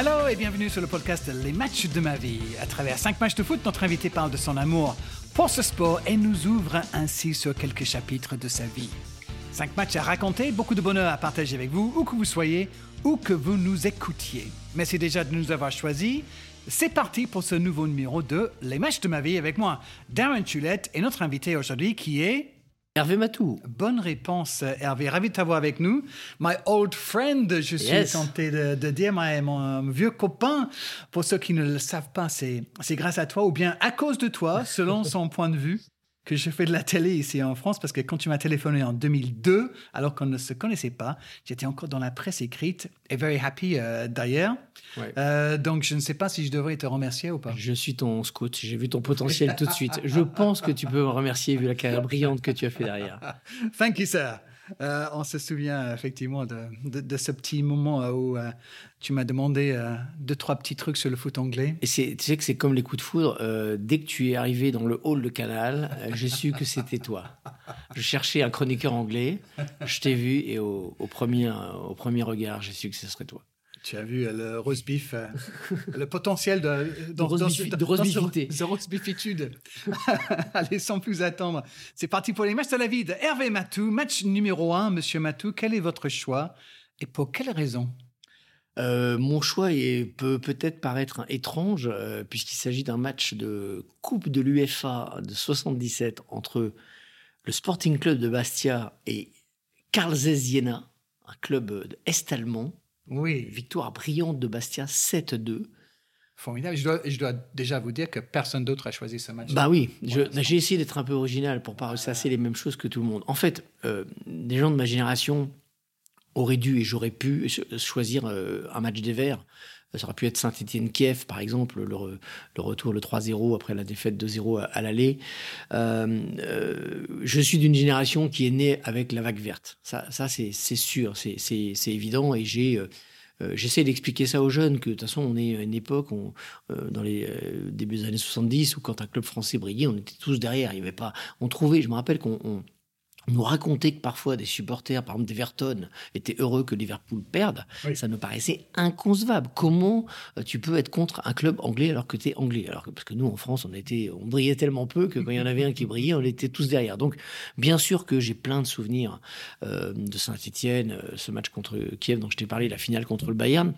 Hello et bienvenue sur le podcast Les matchs de ma vie. À travers 5 matchs de foot, notre invité parle de son amour pour ce sport et nous ouvre ainsi sur quelques chapitres de sa vie. 5 matchs à raconter, beaucoup de bonheur à partager avec vous, où que vous soyez, où que vous nous écoutiez. Merci déjà de nous avoir choisis. C'est parti pour ce nouveau numéro de Les matchs de ma vie avec moi, Darren Chulette et notre invité aujourd'hui qui est Hervé Matou. Bonne réponse, Hervé. Ravi de t'avoir avec nous. My old friend, je suis Yes. tenté de, de dire, my- mon vieux copain. Pour ceux qui ne le savent pas, c'est c'est grâce à toi ou bien à cause de toi, selon son point de vue, que je fais de la télé ici en France. Parce que quand tu m'as téléphoné en 2002, alors qu'on ne se connaissait pas, j'étais encore dans la presse écrite et very happy euh, d'ailleurs. Ouais. Euh, donc, je ne sais pas si je devrais te remercier ou pas. Je suis ton scout, j'ai vu ton potentiel tout de suite. Je pense que tu peux me remercier vu la carrière brillante que tu as fait derrière. Thank you, sir. Euh, on se souvient effectivement de, ce petit moment euh, où euh, tu m'as demandé euh, deux, trois petits trucs sur le foot anglais. Et tu sais que c'est comme les coups de foudre. euh, dès que tu es arrivé dans le hall de Canal, euh, j'ai su que c'était toi. Je cherchais un chroniqueur anglais, je t'ai vu et au, au premier, au premier regard, j'ai su que ce serait toi. Tu as vu euh, le roast beef, euh, le potentiel de, roast beef- de roast. Allez, sans plus attendre, c'est parti pour les matchs de la vie de Hervé Matou. Match numéro 1, Monsieur Matou, quel est votre choix et pour quelle raison? Euh, mon choix est- peut peut-être paraître étrange, euh, puisqu'il s'agit d'un match de Coupe de l'UFA de 77 entre le Sporting Club de Bastia et Karl Jena, un club est-allemand. Oui, Victoire brillante de Bastia 7-2. formidable. Je dois, je dois déjà vous dire que personne d'autre a choisi ce match. Bah oui, j'ai essayé d'être un peu original pour pas ressasser les mêmes choses que tout le monde. En fait, euh, des gens de ma génération auraient dû et j'aurais pu cho- choisir euh, un match des Verts. Ça aurait pu être Saint-Étienne-Kiev, par exemple, le, le retour, le 3-0 après la défaite 2-0 à, à l'aller. Euh, euh, je suis d'une génération qui est née avec la vague verte. Ça, ça c'est sûr, c'est évident. Et j'ai... euh, J'essaie d'expliquer ça aux jeunes que de toute façon on est à une époque on, dans les débuts des années 70 où quand un club français brillait on était tous derrière il y avait pas on trouvait je me rappelle qu'on on- on nous racontait que parfois des supporters, par exemple d'Everton, étaient heureux que Liverpool perde. Oui. Ça me paraissait inconcevable. Comment euh, tu peux être contre un club anglais alors que tu es anglais? Alors que, Parce que nous, en France, on, était, on brillait tellement peu que quand il y en avait un qui brillait, on était tous derrière. Donc, bien sûr que j'ai plein de souvenirs euh, de Saint-Etienne, ce match contre Kiev dont je t'ai parlé, la finale contre le Bayern.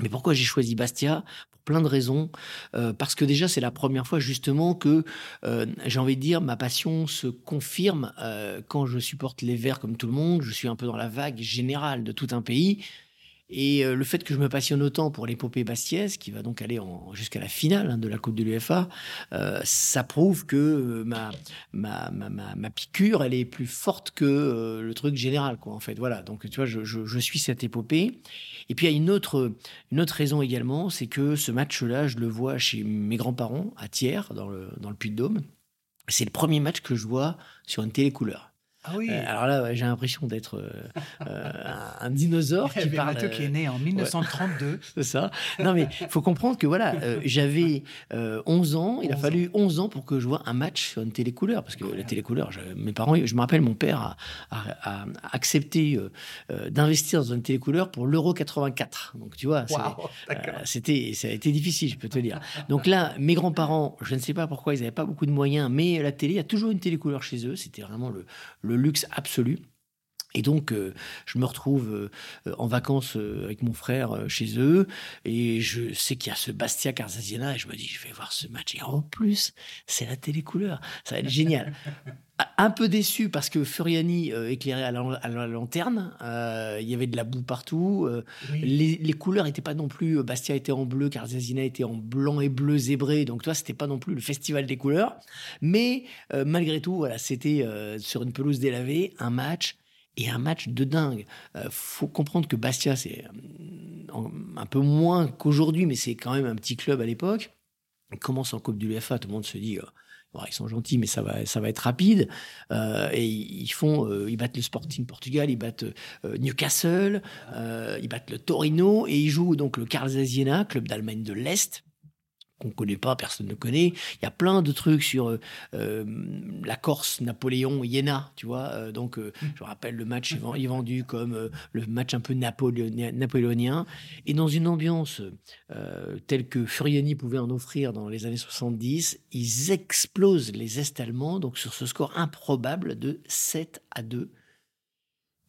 Mais pourquoi j'ai choisi Bastia? Pour plein de raisons. Euh, parce que déjà, c'est la première fois justement que, euh, j'ai envie de dire, ma passion se confirme euh, quand je supporte les Verts comme tout le monde. Je suis un peu dans la vague générale de tout un pays. Et euh, le fait que je me passionne autant pour l'épopée bastiaise, qui va donc aller jusqu'à la finale hein, de la Coupe de l'UFA, euh, ça prouve que euh, ma, ma, ma, ma, ma piqûre, elle est plus forte que euh, le truc général, quoi, en fait. Voilà. Donc, tu vois, je, je, je suis cette épopée. Et puis, il y a une autre, une autre raison également, c'est que ce match-là, je le vois chez mes grands-parents, à Thiers, dans le, dans le Puy-de-Dôme. C'est le premier match que je vois sur une télécouleur. Ah oui, Euh, alors là, ouais, j'ai l'impression d'être euh, euh, un, dinosaure qui parle. Qui est né en 1932. c'est ça. Non, mais il faut comprendre que voilà, euh, j'avais euh, 11 ans. Il a 11 fallu 11 ans pour que je vois un match sur une télécouleur. Parce que la télécouleur, je- mes parents, je me rappelle, mon père a, a- a accepté d'investir dans une télécouleur pour l'Euro 84. Donc, tu vois, c'était, ça a été difficile, je peux te dire. Donc là, mes grands-parents, je ne sais pas pourquoi ils n'avaient pas beaucoup de moyens, mais la télé, il y a toujours une télécouleur chez eux. C'était vraiment le, le luxe absolu. Et donc, euh, je me retrouve euh, en vacances euh, avec mon frère chez eux, et je sais qu'il y a ce Bastia Carzaziena, et je me dis, je vais voir ce match. Et en plus, c'est la télécouleur. Ça va être génial. Un peu déçu parce que Furiani euh, éclairé à la, à la lanterne, euh, il y avait de la boue partout. euh, Oui. les, les couleurs n'étaient pas non plus. Bastia était en bleu, Carzazina était en blanc et bleu zébré. Donc, toi, c'était pas non plus le festival des couleurs. Mais malgré tout, voilà, c'était sur une pelouse délavée, un match et un match de dingue. Euh, faut comprendre que Bastia, c'est un peu moins qu'aujourd'hui, mais c'est quand même un petit club à l'époque. Il commence en Coupe du UEFA, tout le monde se dit. Ils sont gentils, mais ça va, ça va être rapide. Euh, et ils font, euh, ils battent le Sporting Portugal, ils battent euh, Newcastle, ils battent le Torino et ils jouent donc le Jena, club d'Allemagne de l'Est. Qu'on connaît pas, personne ne connaît. Il y a plein de trucs sur euh, euh, la Corse, Napoléon, Iéna, tu vois. Euh, donc, je rappelle, le match est, vendu comme le match un peu napoléonien. Et dans une ambiance telle que Furiani pouvait en offrir dans les années 70, ils explosent les Est allemands, donc sur ce score improbable de 7 à 2.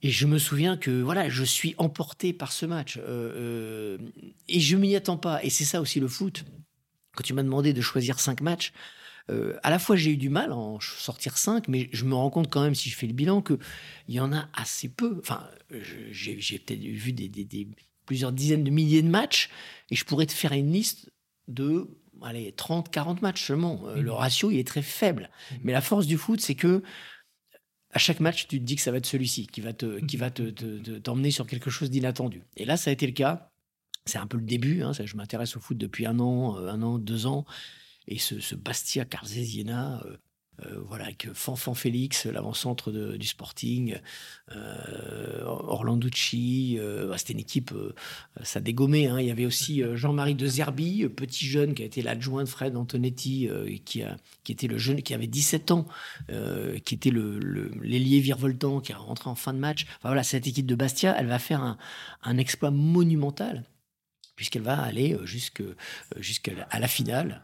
Et je me souviens que voilà, je suis emporté par ce match et je m'y attends pas. Et c'est ça aussi le foot quand tu m'as demandé de choisir cinq matchs, euh, à la fois j'ai eu du mal à en sortir cinq, mais je me rends compte quand même, si je fais le bilan, qu'il y en a assez peu. Enfin, j'ai peut-être vu des, plusieurs dizaines de milliers de matchs, et je pourrais te faire une liste de allez, 30, 40 matchs seulement. Euh, le mmh. ratio, il est très faible. Mmh. Mais la force du foot, c'est que à chaque match, tu te dis que ça va être celui-ci qui va te, qui va te, t'emmener sur quelque chose d'inattendu. Et là, ça a été le cas c'est un peu le début. Hein, je m'intéresse au foot depuis un an, euh, un an, deux ans. Et ce, Bastia Carzesiena, euh, euh, voilà, avec Fanfan Félix, l'avant-centre du Sporting, euh, Orlanducci, c'était une équipe, ça dégommait. Hein. Il y avait aussi Jean-Marie de Zerbi, petit jeune qui a été l'adjoint de Fred Antonetti, qui, a, qui était le jeune, qui avait 17 ans, qui était l'ailier le, virevoltant, qui est rentré en fin de match. Enfin, voilà, cette équipe de Bastia, elle va faire un exploit monumental puisqu'elle va aller euh, jusqu'à euh, jusqu'à la finale,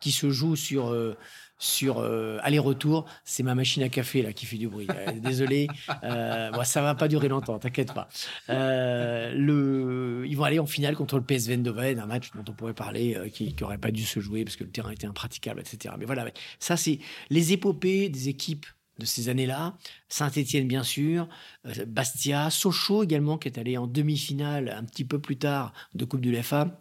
qui, se joue sur euh, sur aller-retour. C'est ma machine à café là qui fait du bruit. désolé, euh, bon, ça va pas durer longtemps, t'inquiète pas. le, ils vont aller en finale contre le PSV Eindhoven, un match dont on pourrait parler qui, qui aurait pas dû se jouer parce que le terrain était impraticable, etc. Mais voilà, ça c'est les épopées des équipes de ces années-là. Saint-Étienne, bien sûr, euh, Bastia, Sochaux également, qui est allé en demi-finale un petit peu plus tard de Coupe de l'UEFA.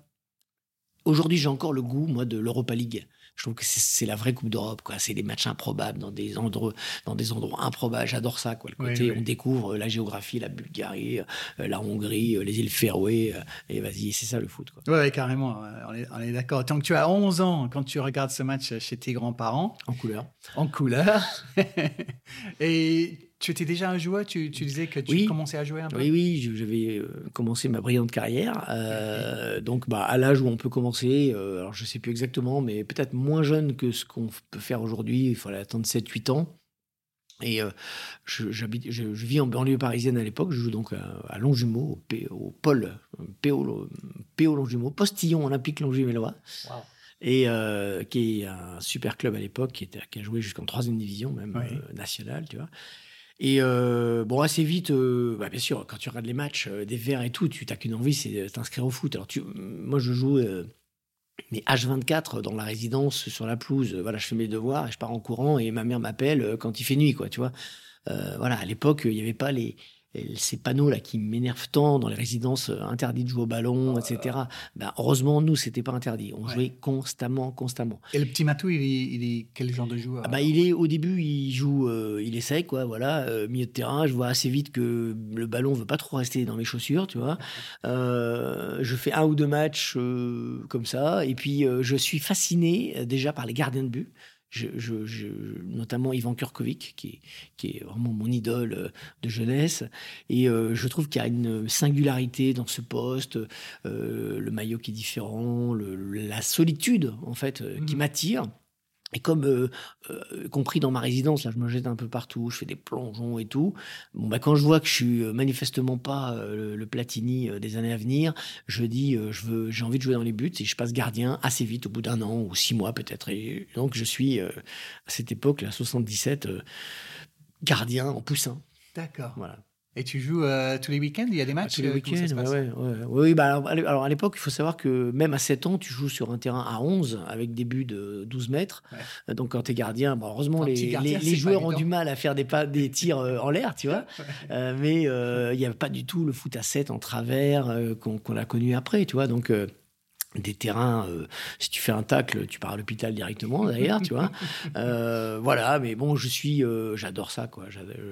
Aujourd'hui, j'ai encore le goût, moi, de l'Europa League. Je trouve que c'est la vraie Coupe d'Europe, quoi. C'est des matchs improbables dans des endroits, dans des endroits improbables. J'adore ça, quoi. Le côté, on découvre la géographie, la Bulgarie, euh, la Hongrie, euh, les îles Féroé, euh, et vas-y, c'est ça le foot, quoi. Ouais, carrément. On est, on est d'accord. Tant que tu as 11 ans, quand tu regardes ce match chez tes grands-parents. En couleur. En couleur. et tu étais déjà un joueur tu, disais que tu commençais à jouer un peu Oui, oui, j'avais euh, commencé ma brillante carrière. Euh, donc, bah, à l'âge où on peut commencer, euh, alors je ne sais plus exactement, mais peut-être moins jeune que ce qu'on peut faire aujourd'hui. Il fallait attendre 7-8 ans. Et je, je, vis en banlieue parisienne à l'époque. Je joue donc à, Longjumeau, au, au pôle, PO, PO Longjumeau, Postillon Olympique Longjumeau. et qui est un super club à l'époque, qui, qui, a joué jusqu'en troisième division, même nationale, tu vois. Et euh, bon, assez vite, euh, bah, bien sûr, quand tu regardes les matchs euh, des Verts et tout, tu n'as qu'une envie, c'est t'inscrire au foot. Alors, tu, moi, je joue mais H24 dans la résidence, sur la pelouse. Voilà, je fais mes devoirs et je pars en courant et ma mère m'appelle quand il fait nuit, quoi, tu vois. voilà, à l'époque, il n'y avait pas les ces panneaux là qui m'énervent tant dans les résidences euh, interdites de jouer au ballon, etc. Ben, heureusement, nous, c'était pas interdit. On jouait constamment, constamment. Et le petit Matou, il est, quel genre de joueur ah ben, il est au début, il joue, euh, il essaye quoi, voilà, euh, milieu de terrain. Je vois assez vite que le ballon veut pas trop rester dans mes chaussures, tu vois. je fais un ou deux matchs comme ça, et puis je suis fasciné déjà par les gardiens de but je, notamment Ivan Kurkovic, qui, qui, est vraiment mon idole euh, de jeunesse. Et euh, je trouve qu'il y a une singularité dans ce poste, euh, le maillot qui est différent, la solitude, en fait, qui mmh. m'attire. Et comme euh, euh, compris dans ma résidence, là, je me jette un peu partout, je fais des plongeons et tout. Bon, bah, quand je vois que je suis euh, manifestement pas le, Platini des années à venir, je dis, je veux, j'ai envie de jouer dans les buts et je passe gardien assez vite, au bout d'un an ou six mois peut-être. Et donc je suis à cette époque, là, 77, gardien en poussin. D'accord. Voilà. Et tu joues euh, tous les week-ends Il y a des matchs Tous les euh, week-ends, ouais, ouais, ouais, Oui, bah alors, à l'époque, il faut savoir que même à 7 ans, tu joues sur un terrain à 11 avec des buts de 12 mètres. Donc quand tu es gardien, bon, heureusement, les, les, joueurs ont du mal à faire des, pas, des tirs euh, en l'air, tu vois. mais il n'y a pas du tout le foot à 7 en travers qu'on a connu après, tu vois. Donc des terrains, euh, si tu fais un tacle, tu pars à l'hôpital directement d'ailleurs, tu vois. Euh, voilà, mais bon, je suis, euh, j'adore ça, quoi.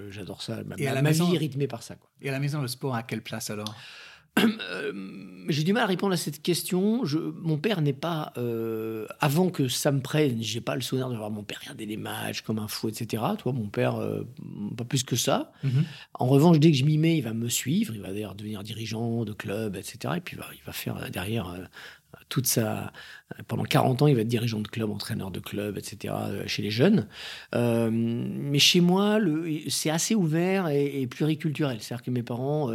J'adore ça. Ma, et ma vie est rythmée par ça, quoi. Et à la maison, le sport à quelle place alors? J'ai du mal à répondre à cette question. Je, mon père n'est pas. Avant que ça me prenne, j'ai pas le souvenir de voir mon père regarder les matchs comme un fou, etc. Toi, mon père, pas plus que ça. Mhm. En revanche, dès que je m'y mets, il va me suivre. Il va d'ailleurs devenir dirigeant de club, etc. Et puis il va faire derrière toute sa pendant 40 ans, il va être dirigeant de club, entraîneur de club, etc. chez les jeunes. mais chez moi, c'est assez ouvert et, pluriculturel. C'est-à-dire que mes parents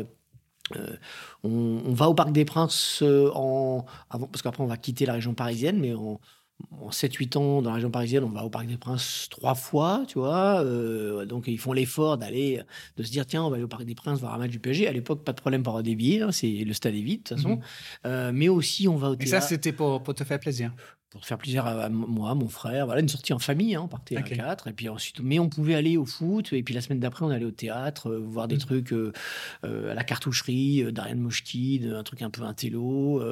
on, va au Parc des Princes en, parce qu'après on va quitter la région parisienne, mais en, en 7-8 ans dans la région parisienne, on va au Parc des Princes trois fois, tu vois. Euh, donc ils font l'effort d'aller, de se dire tiens, on va aller au Parc des Princes voir un match du PSG. À l'époque, pas de problème pour avoir des billets, hein, c'est le stade est vide de toute façon. Mhm. Euh, mais aussi, on va au Et ça, c'était pour, pour te faire plaisir? Pour faire plaisir à, moi, mon frère. Voilà, une sortie en famille, hein, on partait à quatre. Et puis ensuite, mais on pouvait aller au foot. Et puis la semaine d'après, on allait au théâtre, euh, voir des mm. trucs euh, euh, à la cartoucherie, d'Ariane Moshkin, un truc un peu intello,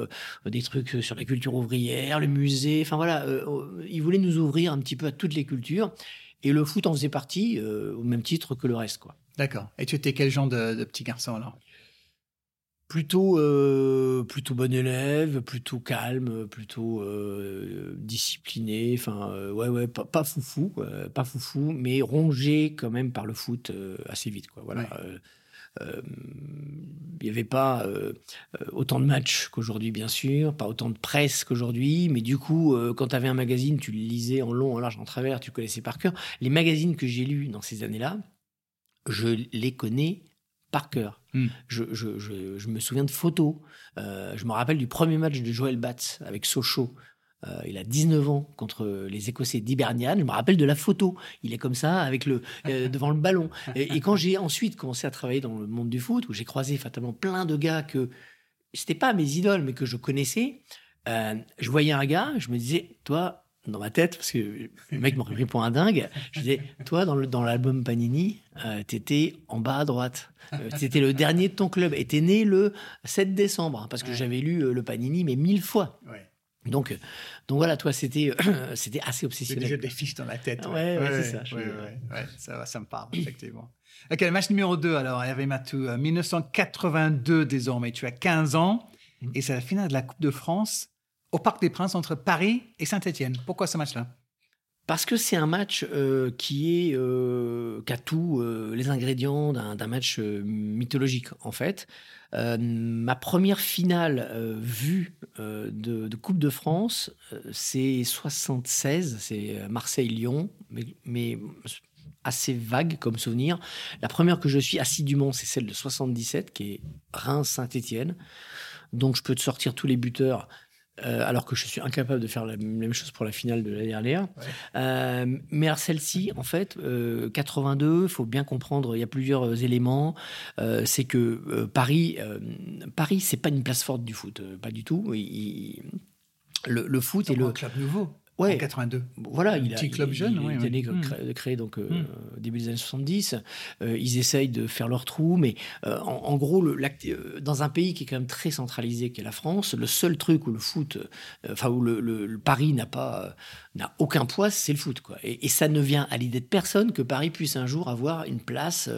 des trucs sur la culture ouvrière, le musée. Enfin voilà, ils voulaient nous ouvrir un petit peu à toutes les cultures. Et le foot en faisait partie, au même titre que le reste, quoi. D'accord. Et tu étais quel genre de, de petit garçon alors? Plutôt euh, plutôt bon élève, plutôt calme, plutôt euh, discipliné. Enfin, euh, ouais, ouais, pas, pas foufou, pas foufou, mais rongé quand même par le foot assez vite, quoi. Voilà. Il n'y avait pas autant de matchs qu'aujourd'hui, bien sûr, pas autant de presse qu'aujourd'hui, mais du coup, quand tu avais un magazine, tu le lisais en long, en large, en travers, tu connaissais par cœur. Les magazines que j'ai lus dans ces années-là, je les connais par cœur. Hmm. Je, je, me souviens de photos. Euh, je me rappelle du premier match de Joël Batz avec Sochaux. Euh, il a 19 ans contre les Écossais d'Hibernian. Je me rappelle de la photo. Il est comme ça, avec le euh, devant le ballon. Et, quand j'ai ensuite commencé à travailler dans le monde du foot, où j'ai croisé fatalement plein de gars que c'était pas mes idoles, mais que je connaissais, je voyais un gars, je me disais, toi, dans ma tête, parce que le mec m'aurait pris pour un dingue. Je disais, toi, dans, le, dans l'album Panini, euh, t'étais en bas à droite. Euh, t'étais le dernier de ton club. Et t'es né le 7 décembre, hein, parce que j'avais lu euh, le Panini, mais mille fois. Donc, euh, donc voilà, toi, c'était, c'était assez obsessionnel. J'ai déjà des fiches dans la tête. Ouais, ouais, c'est ça. ça, va, ça me parle, effectivement. Ok, le match numéro 2, alors, Hervé Matou, 1982 désormais. Tu as 15 ans, mm. et c'est la finale de la Coupe de France au Parc des Princes entre Paris et Saint-Etienne. Pourquoi ce match-là? Parce que c'est un match euh, qui est euh, a tous euh, les ingrédients d'un match mythologique en fait. ma première finale vue de, Coupe de France, c'est 76, c'est Marseille-Lyon, mais, mais, assez vague comme souvenir. La première que je suis assidûment, c'est celle de 77, qui est Reims-Saint-Étienne. Donc je peux te sortir tous les buteurs. Euh, alors que je suis incapable de faire la même chose pour la finale de l'année dernière. Euh, mais celle-ci, en fait, 82, euh, il faut bien comprendre, il y a plusieurs éléments. c'est que Paris, Paris, c'est pas une place forte du foot, pas du tout. le, le, foot est le club nouveau ouais. en 82. Voilà, il a, petit club jeune, il, il, il mmh. créé, donc euh, mmh. début des années 70. Euh, ils essayent de faire leur trou, mais euh, en, gros, le, dans un pays qui est quand même très centralisé, qui est la France, le seul truc où le foot, enfin où le, le Paris n'a pas n'a aucun poids, c'est le foot. Quoi. Et, ça ne vient à l'idée de personne que Paris puisse un jour avoir une place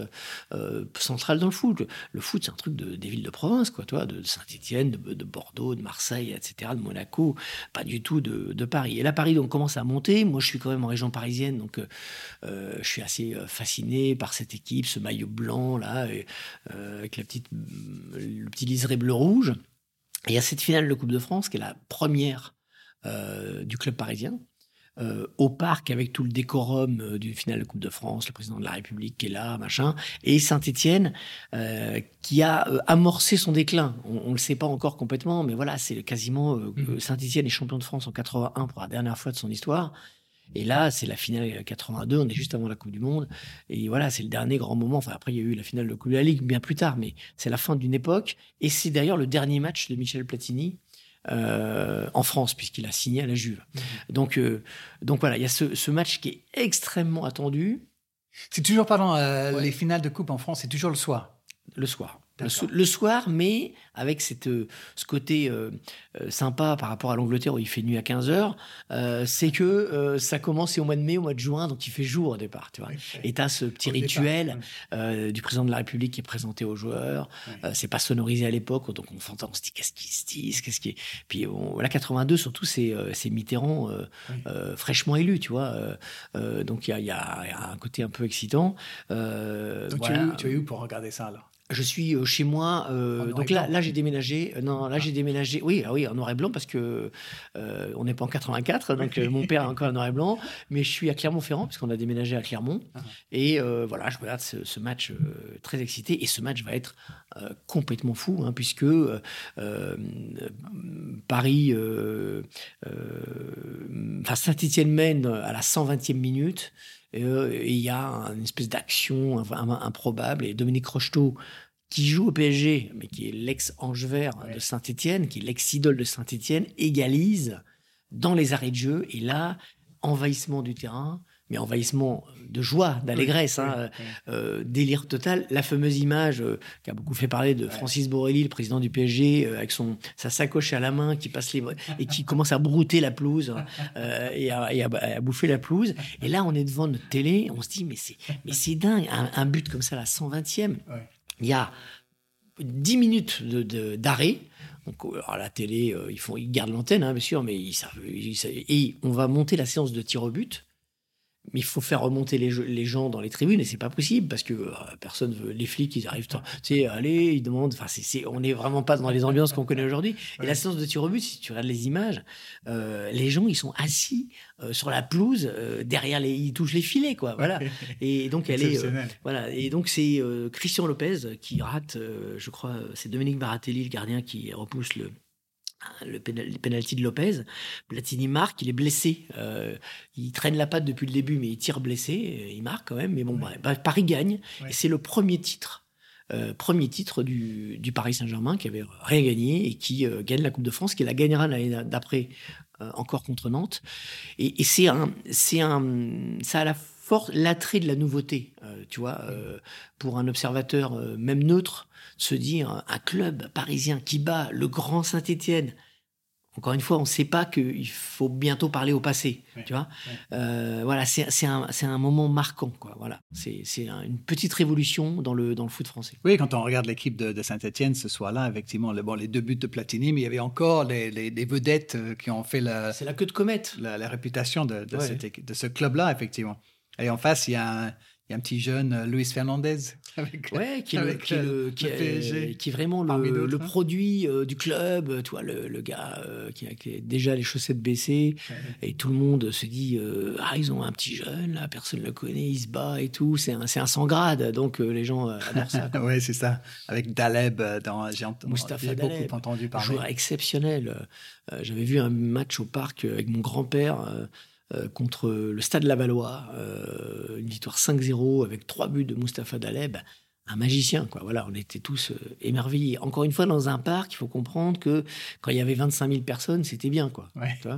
centrale dans le foot. Le, foot, c'est un truc de, des villes de province, quoi, toi, de Saint-Étienne, de, de, Bordeaux, de Marseille, etc., de Monaco, pas du tout de, de Paris. Et là, Paris donc commence à monter. Moi, je suis quand même en région parisienne, donc euh, euh, je suis assez euh, fasciné par cette équipe, ce maillot blanc là, avec la petite, le petit liseré bleu-rouge. Et a cette finale de Coupe de France qui est la première du club parisien. Euh, au parc avec tout le décorum euh, du final de Coupe de France, le président de la République qui est là, machin, et Saint-Étienne euh, qui a amorcé son déclin. On, ne le sait pas encore complètement, mais voilà, c'est quasiment mmh. Saint-Étienne est champion de France en 81 pour la dernière fois de son histoire. Et là, c'est la finale 82, on est juste avant la Coupe du Monde. Et voilà, c'est le dernier grand moment. Enfin, après, il y a eu la finale de Coupe de la Ligue bien plus tard, mais c'est la fin d'une époque. Et c'est d'ailleurs le dernier match de Michel Platini euh, en France, puisqu'il a signé à la Juve. Mhm. Donc, euh, donc voilà, il y a ce, match qui est extrêmement attendu. C'est toujours, pardon, euh, les finales de coupe en France, c'est toujours le soir. Le soir. Le, soir, mais avec cette, euh, ce côté euh, euh, sympa par rapport à l'Angleterre où il fait nuit à 15 heures, c'est que ça commence au mois de mai, au mois de juin, donc il fait jour au départ. Tu vois. Et tu as ce petit rituel du président de la République qui est présenté aux joueurs. c'est pas sonorisé à l'époque, donc on s'entend, on se dit qu'est-ce qui se dit, qu'est-ce qui Puis on, la 82, surtout, c'est Mitterrand fraîchement élu, tu vois. donc il y a, y a, un côté un peu excitant. donc tu, es où, tu es où pour regarder ça alors? Je suis chez moi. donc là, là j'ai déménagé. non, là j'ai déménagé. Oui, ah oui, en noir et blanc parce que on n'est pas en 84, donc mon père est encore en noir et blanc. Mais je suis à Clermont-Ferrand puisqu'on a déménagé à Clermont. Ah. Et voilà, je regarde ce, match très excité. Et ce match va être complètement fou hein, puisque Paris, enfin Saint-Étienne mène à la 120e minute. Euh, et il y a une espèce d'action improbable. Et Dominique Rocheteau, qui joue au PSG, mais qui est l'ex-ange vert de Saint-Etienne, qui est l'ex-idole de Saint-Etienne, égalise dans les arrêts de jeu. Et là, envahissement du terrain, mais envahissement de joie, d'allégresse, hein, euh, délire total. La fameuse image euh, qui a beaucoup fait parler de Francis Borrelli, le président du PSG, euh, avec son sa sacoche à la main, qui passe les et qui commence à brouter la pelouse et, à, bouffer la pelouse. Et là, on est devant notre télé, on se dit mais c'est mais c'est dingue, un, but comme ça, la 120e. Il y a 10 minutes d'arrêt. Donc, à la télé, ils, font, ils gardent l'antenne, hein, bien sûr, mais ils savent, et on va monter la séance de tir au but mais il faut faire remonter les, les, gens dans les tribunes et c'est pas possible parce que euh, personne veut les flics ils arrivent tu sais allez ils demandent enfin c'est on n'est vraiment pas dans les ambiances qu'on connaît aujourd'hui. Et la séance de tir au but si tu regardes les images euh, les gens ils sont assis euh, sur la pelouse derrière les ils touchent les filets quoi voilà. Et donc elle est voilà. Et donc c'est Christian Lopez qui rate je crois c'est Dominique Baratelli le gardien qui repousse le le, penalty de Lopez. Platini marque, il est blessé. Euh, il traîne la patte depuis le début, mais il tire blessé. Euh, il marque quand même. Mais bon, bah, Paris gagne. Et c'est le premier titre. Euh, premier titre du, Paris Saint-Germain qui avait rien gagné et qui gagne la Coupe de France, qui la gagnera l'année d'après encore contre Nantes. Et, c'est un, c'est un, ça a la force, l'attrait de la nouveauté, tu vois, pour un observateur même neutre se dire un club parisien qui bat le grand Saint-Étienne. Encore une fois, on ne sait pas qu'il faut bientôt parler au passé, tu vois. Euh, voilà, c'est un, un, moment marquant, quoi. Voilà, c'est une petite révolution dans le, dans le foot français. Oui, quand on regarde l'équipe de, Saint-Etienne ce soir-là, effectivement, le, bon, les deux buts de Platini, mais il y avait encore les, les, vedettes euh, qui ont fait la. C'est la queue de comète. La, réputation de, de, cette, de ce club-là, effectivement. Et en face, il y a un, il y a un petit jeune, euh, Luis Fernandez. Avec, ouais, qui, est, qui, le, qui, qui, est vraiment le, le produit euh, du club. Tu vois, le, le gars euh, qui, a, déjà les chaussettes baissées. Et tout le monde se dit Ah, ils ont un petit jeune, là, personne ne le connaît, il se bat et tout. C'est un, un sans grade. Donc, les gens adorent ça. ouais, c'est ça. Avec Daleb, dans, j'ai beaucoup entendu parler. Joueur exceptionnel. J'avais vu un match au parc avec mon grand-père. Euh, contre le Stade Lavallois, euh, une victoire 5-0 avec trois buts de Mustapha Daleb, un magicien, quoi. Voilà, on était tous euh, émerveillés. Encore une fois, dans un parc, il faut comprendre que quand il y avait 25 000 personnes, c'était bien, quoi.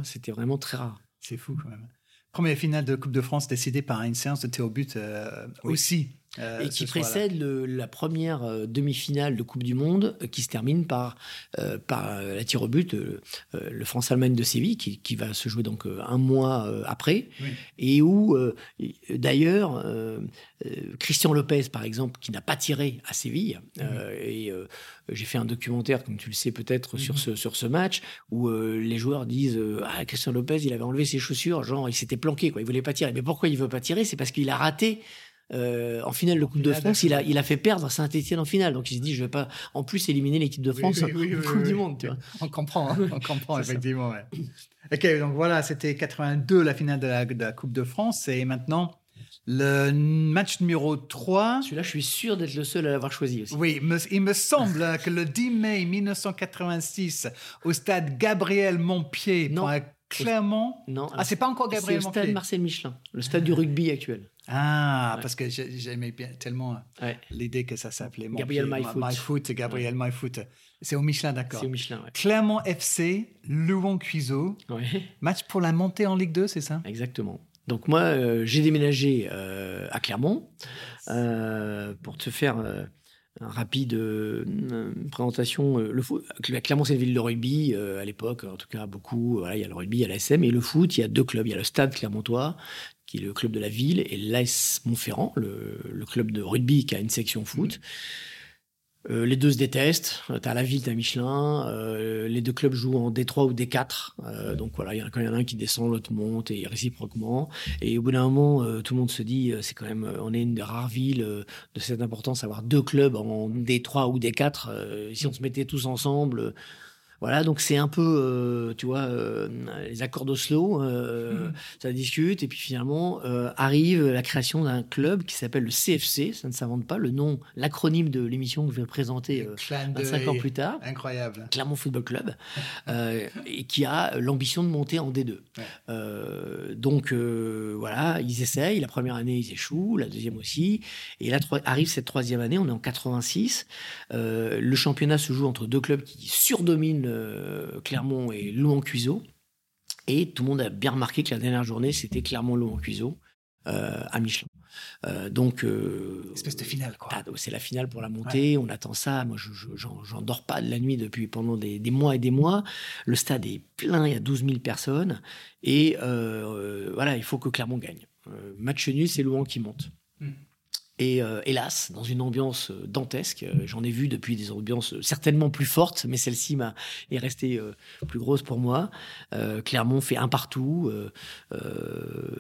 C'était vraiment très rare. C'est fou, quand même. Première finale de Coupe de France décidée par une séance de tir but aussi. Euh, et qui précède la première euh, demi-finale de Coupe du Monde euh, qui se termine par, par la tir au but, le France-Allemagne de Séville, qui, va se jouer donc un mois après, et où d'ailleurs Christian Lopez, par exemple, qui n'a pas tiré à Séville, et j'ai fait un documentaire, comme tu le sais peut-être, sur, mhm. ce, sur ce match, où les joueurs disent Ah, Christian Lopez, il avait enlevé ses chaussures, genre il s'était planqué, quoi, il voulait pas tirer. Mais pourquoi il veut pas tirer? C'est parce qu'il a raté euh, en finale de Coupe de France, il a, il a fait perdre Saint-Etienne en finale. Donc il se dit, je vais pas en plus éliminer l'équipe de France en Coupe du Monde. Tu vois. On comprend, hein, on comprend effectivement. ok, donc voilà, c'était 82 la finale de la, Coupe de France. Et maintenant, le match numéro 3. Celui-là, je suis sûr d'être le seul à l'avoir choisi aussi. Oui, il me semble que le 10 mai 1986, au stade Gabriel Montpied, non. Clermont. Non. Ah, c'est pas encore Gabriel Montpied. C'est le stade Marcel Michelin, le stade du rugby actuel. Ah, parce que j'aimais bien tellement l'idée que ça s'appelait Gabriel MyFoot. Gabriel MyFoot. C'est au Michelin, d'accord. C'est au Michelin, Clermont FC, Louon Cuiseau. Match pour la montée en Ligue 2, c'est ça? Exactement. Donc moi, euh, j'ai déménagé euh, à Clermont euh, pour te faire rapide présentation. le foot, Clermont, c'est une ville de rugby à l'époque, en tout cas beaucoup. il y a le rugby, il y a l'ASM et le foot. Il y a deux clubs. Il y a le Stade Clermontois qui est le club de la ville, et l'AS Montferrand, le, club de rugby qui a une section foot. Euh, les deux se détestent. T'as la ville, t'as Michelin. Euh, les deux clubs jouent en D3 ou D4. Euh, donc voilà, y a, quand il y en a un qui descend, l'autre monte et réciproquement. Et au bout d'un moment, tout le monde se dit, c'est quand même, on est une des rares villes de cette importance, avoir deux clubs en D3 ou D4. si on se mettait tous ensemble voilà, donc c'est un peu, euh, tu vois, euh, les accords d'Oslo, euh, mmh. ça discute, et puis finalement arrive la création d'un club qui s'appelle le CFC, ça ne s'invente pas, le nom, l'acronyme de l'émission que je vais présenter 25 ans plus tard. Incroyable. Clermont Football Club, et qui a l'ambition de monter en D2. donc voilà, ils essayent, la première année ils échouent, la deuxième aussi, et là arrive cette troisième année, on est en 86, le championnat se joue entre deux clubs qui surdominent euh, Clermont et Louan-Cuiseau. Et tout le monde a bien remarqué que la dernière journée, c'était Clermont-Louan-Cuiseau euh, à Michelin. Euh, donc, espèce de finale, quoi. C'est la finale pour la montée. On attend ça. Moi, je j'en dors pas de la nuit depuis pendant des, mois et des mois. Le stade est plein. Il y a 12 000 personnes. Et voilà, il faut que Clermont gagne. match nul, c'est Louan qui monte. Hmm. Et euh, hélas, dans une ambiance euh, dantesque, euh, j'en ai vu depuis des ambiances certainement plus fortes, mais celle-ci est restée plus grosse pour moi. Clermont fait un partout.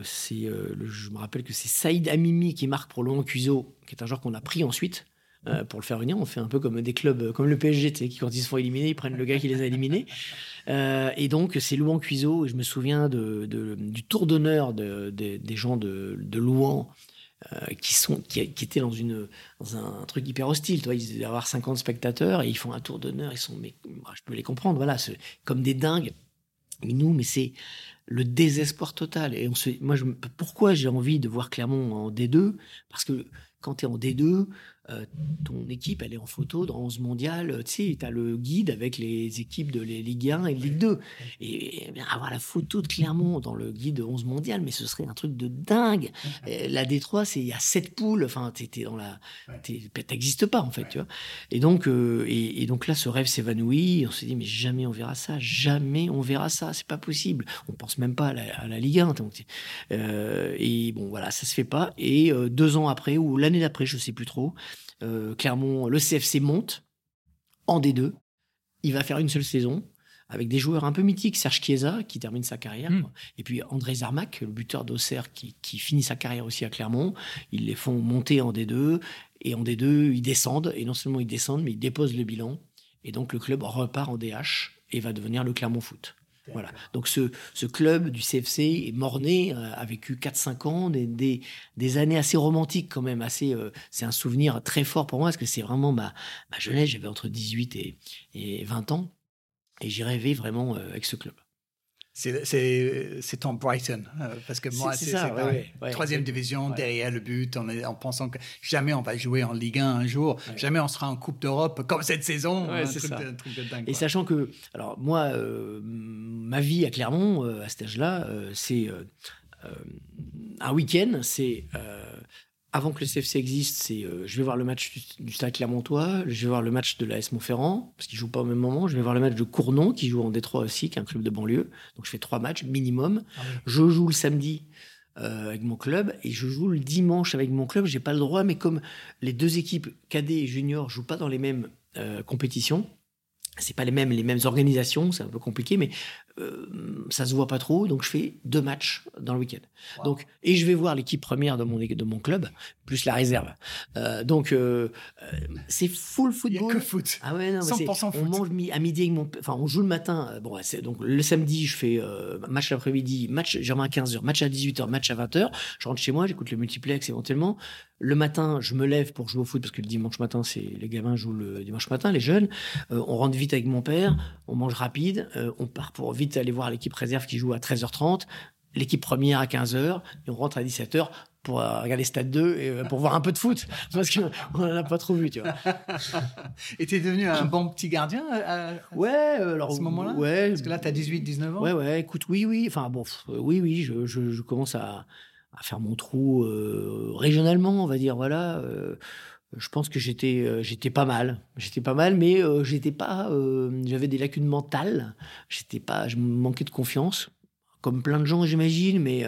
c'est, je me rappelle que c'est Saïd Amimi qui marque pour Laurent Cuiseau, qui est un joueur qu'on a pris ensuite. pour le faire venir, on fait un peu comme des clubs, comme le PSG, qui quand ils se font éliminer, ils prennent le gars qui les a éliminés. et donc c'est Louan Cuiseau, et je me souviens de, du tour d'honneur des gens de, de Louan euh, qui, sont, qui, étaient dans, une, dans un, truc hyper hostile. Toi, ils devaient avoir 50 spectateurs et ils font un tour d'honneur. Ils sont, mais je peux les comprendre, voilà, comme des dingues. Mais nous, mais c'est le désespoir total. Et on moi, pourquoi j'ai envie de voir Clermont en D2 Parce que quand tu es en D2, euh, ton équipe, elle est en photo dans 11 mondial. Tu sais, tu as le guide avec les équipes de les Ligue 1 et Ligue 2. Et, avoir la photo de Clermont dans le guide de 11 mondial, mais ce serait un truc de dingue. la D3, c'est il y a 7 poules. Enfin, tu dans la. T'existes pas, en fait, tu vois. Et donc, euh, et, donc là, ce rêve s'évanouit. On se dit, mais jamais on verra ça. Jamais on verra ça. C'est pas possible. On pense même pas à la, Ligue 1. Euh, et bon, voilà, ça se fait pas. Et deux ans après, ou l'année d'après, je sais plus trop, euh, Clermont, le CFC monte en D2. Il va faire une seule saison avec des joueurs un peu mythiques, Serge Chiesa qui termine sa carrière, hmm. et puis André Zarmac, le buteur d'Auxerre qui, finit sa carrière aussi à Clermont. Ils les font monter en D2 et en D2 ils descendent et non seulement ils descendent mais ils déposent le bilan et donc le club repart en DH et va devenir le Clermont Foot. Voilà. Donc ce, ce, club du CFC est morné, euh, a vécu 4-5 ans, des, des, années assez romantiques quand même. Assez, euh, c'est un souvenir très fort pour moi parce que c'est vraiment ma, ma jeunesse. J'avais entre 18 et, et 20 ans et j'ai rêvé vraiment euh, avec ce club. C'est ton Brighton. Euh, parce que moi, c'est ça. Troisième division, derrière le but, en, en, pensant que jamais on va jouer en Ligue 1 un jour, jamais on sera en Coupe d'Europe comme cette saison. Et sachant que, alors moi, euh, ma vie à Clermont, euh, à cet âge-là, c'est un week-end, c'est avant que le CFC existe, c'est euh, je vais voir le match du, Stade Clermontois, je vais voir le match de l'AS Montferrand, parce qu'ils jouent pas au même moment, je vais voir le match de Cournon, qui joue en Détroit aussi, qui est un club de banlieue. Donc je fais trois matchs minimum. Ah je joue le samedi euh, avec mon club et je joue le dimanche avec mon club. J'ai pas le droit, mais comme les deux équipes cadets et juniors jouent pas dans les mêmes euh, compétitions, c'est pas les mêmes les mêmes organisations, c'est un peu compliqué, mais euh, ça se voit pas trop, donc je fais deux matchs dans le week-end. Donc et je vais voir l'équipe première de mon de mon club plus la réserve. Euh, donc euh, c'est full football. Il a que foot. Ah ouais non, 100% on mange à midi avec mon enfin on joue le matin. Bon c'est donc le samedi je fais match l'après-midi, match j'ai à 15h, match à 18h, match à 20h. Je rentre chez moi, j'écoute le multiplex éventuellement. Le matin, je me lève pour jouer au foot parce que le dimanche matin, c'est les gamins jouent le dimanche matin, les jeunes. on rentre vite avec mon père, on mange rapide, on part pour vite aller voir l'équipe réserve qui joue à 13h30, l'équipe première à 15h, et on rentre à 17h pour euh, regarder Stade 2 et euh, pour voir un peu de foot, parce qu'on n'en a pas trop vu, tu vois. et es devenu un bon petit gardien à, ouais, alors, ce moment-là? Ouais. Parce que là, tu as 18, 19 ans Ouais, ouais, écoute, oui, oui, enfin bon, oui, oui, je, je, commence à, à, faire mon trou euh, régionalement, on va dire, voilà je pense que j'étais euh, j'étais pas mal j'étais pas mal mais euh, j'étais pas euh, j'avais des lacunes mentales j'étais pas je manquais de confiance comme plein de gens j'imagine mais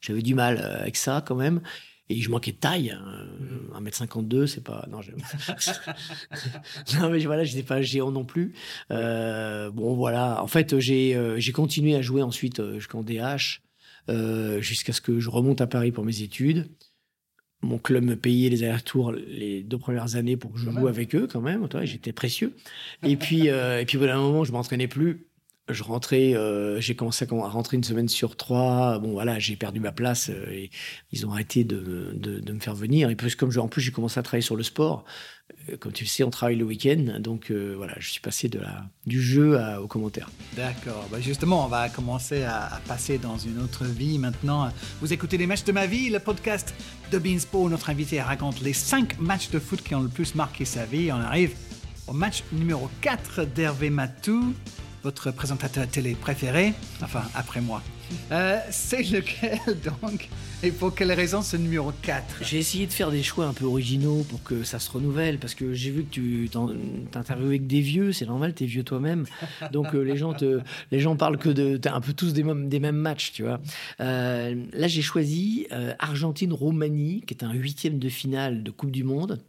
j'avais du mal avec ça quand même Et je manquais de taille. hein. 1m52, c'est pas. Non, non mais voilà, j'étais pas géant non plus. Bon, voilà. En fait, j'ai j'ai continué à jouer ensuite jusqu'en DH, jusqu'à ce que je remonte à Paris pour mes études. Mon club me payait les allers-retours les deux premières années pour que je joue avec eux, quand même. J'étais précieux. Et puis, euh, et puis, au bout d'un moment, je m'entraînais plus. Je rentrais, euh, j'ai commencé à à rentrer une semaine sur trois. Bon, voilà, j'ai perdu ma place euh, et ils ont arrêté de, de, de me faire venir. Et puis, comme je, en plus, j'ai commencé à travailler sur le sport. Euh, Comme tu le sais, on travaille le week-end. Donc, euh, voilà, je suis passé de la, du jeu aux commentaires. D'accord. Bah, justement, on va commencer à, passer dans une autre vie maintenant. Vous écoutez les matchs de ma vie, le podcast de Beansport où notre invité raconte les 5 matchs de foot qui ont le plus marqué sa vie. On arrive au match numéro 4 d'Hervé Matou, votre présentateur télé préféré, enfin après moi. Euh, C'est lequel donc? Et pour quelle raison ce numéro 4 J'ai essayé de faire des choix un peu originaux pour que ça se renouvelle, parce que j'ai vu que tu t'interviewais avec des vieux, c'est normal, t'es vieux toi-même. Donc euh, les gens te, les gens parlent que de, t'as un peu tous des mêmes, des mêmes matchs, tu vois. Euh, là, j'ai choisi Argentine-Roumanie, qui est un huitième de finale de Coupe du Monde.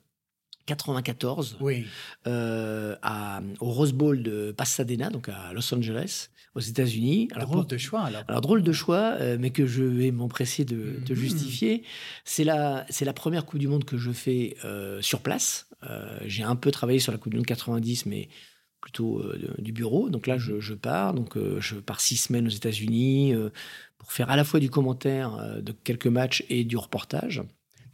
94 Oui. euh, à, au Rose Bowl de Pasadena, donc à Los Angeles, aux États-Unis. Alors, pour- de choix alors. alors drôle de choix, euh, mais que je vais m'empresser de, de Mhm. justifier. C'est la, c'est la première Coupe du Monde que je fais euh, sur place. J'ai un peu travaillé sur la Coupe du Monde 90, mais plutôt du bureau. Donc là, je, je pars. Donc je pars six semaines aux États-Unis pour faire à la fois du commentaire de quelques matchs et du reportage.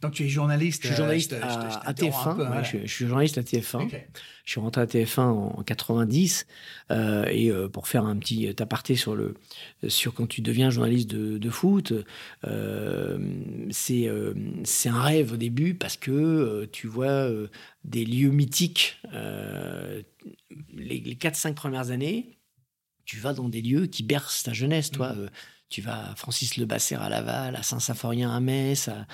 Donc tu es journaliste Je suis journaliste euh, je te- à, je à t'interromps TF1. un peu, ouais, voilà. je, je suis journaliste à TF1. Ok. Je suis rentré à TF1 en 90 euh, et euh, pour faire un petit aparté sur le sur quand tu deviens journaliste de, de foot, c'est c'est un rêve au début parce que tu vois des lieux mythiques les, les 4-5 premières années. Tu vas dans des lieux qui bercent ta jeunesse, toi. euh, tu vas à Francis Le Basser à Laval, à Saint-Symphorien à Metz, à,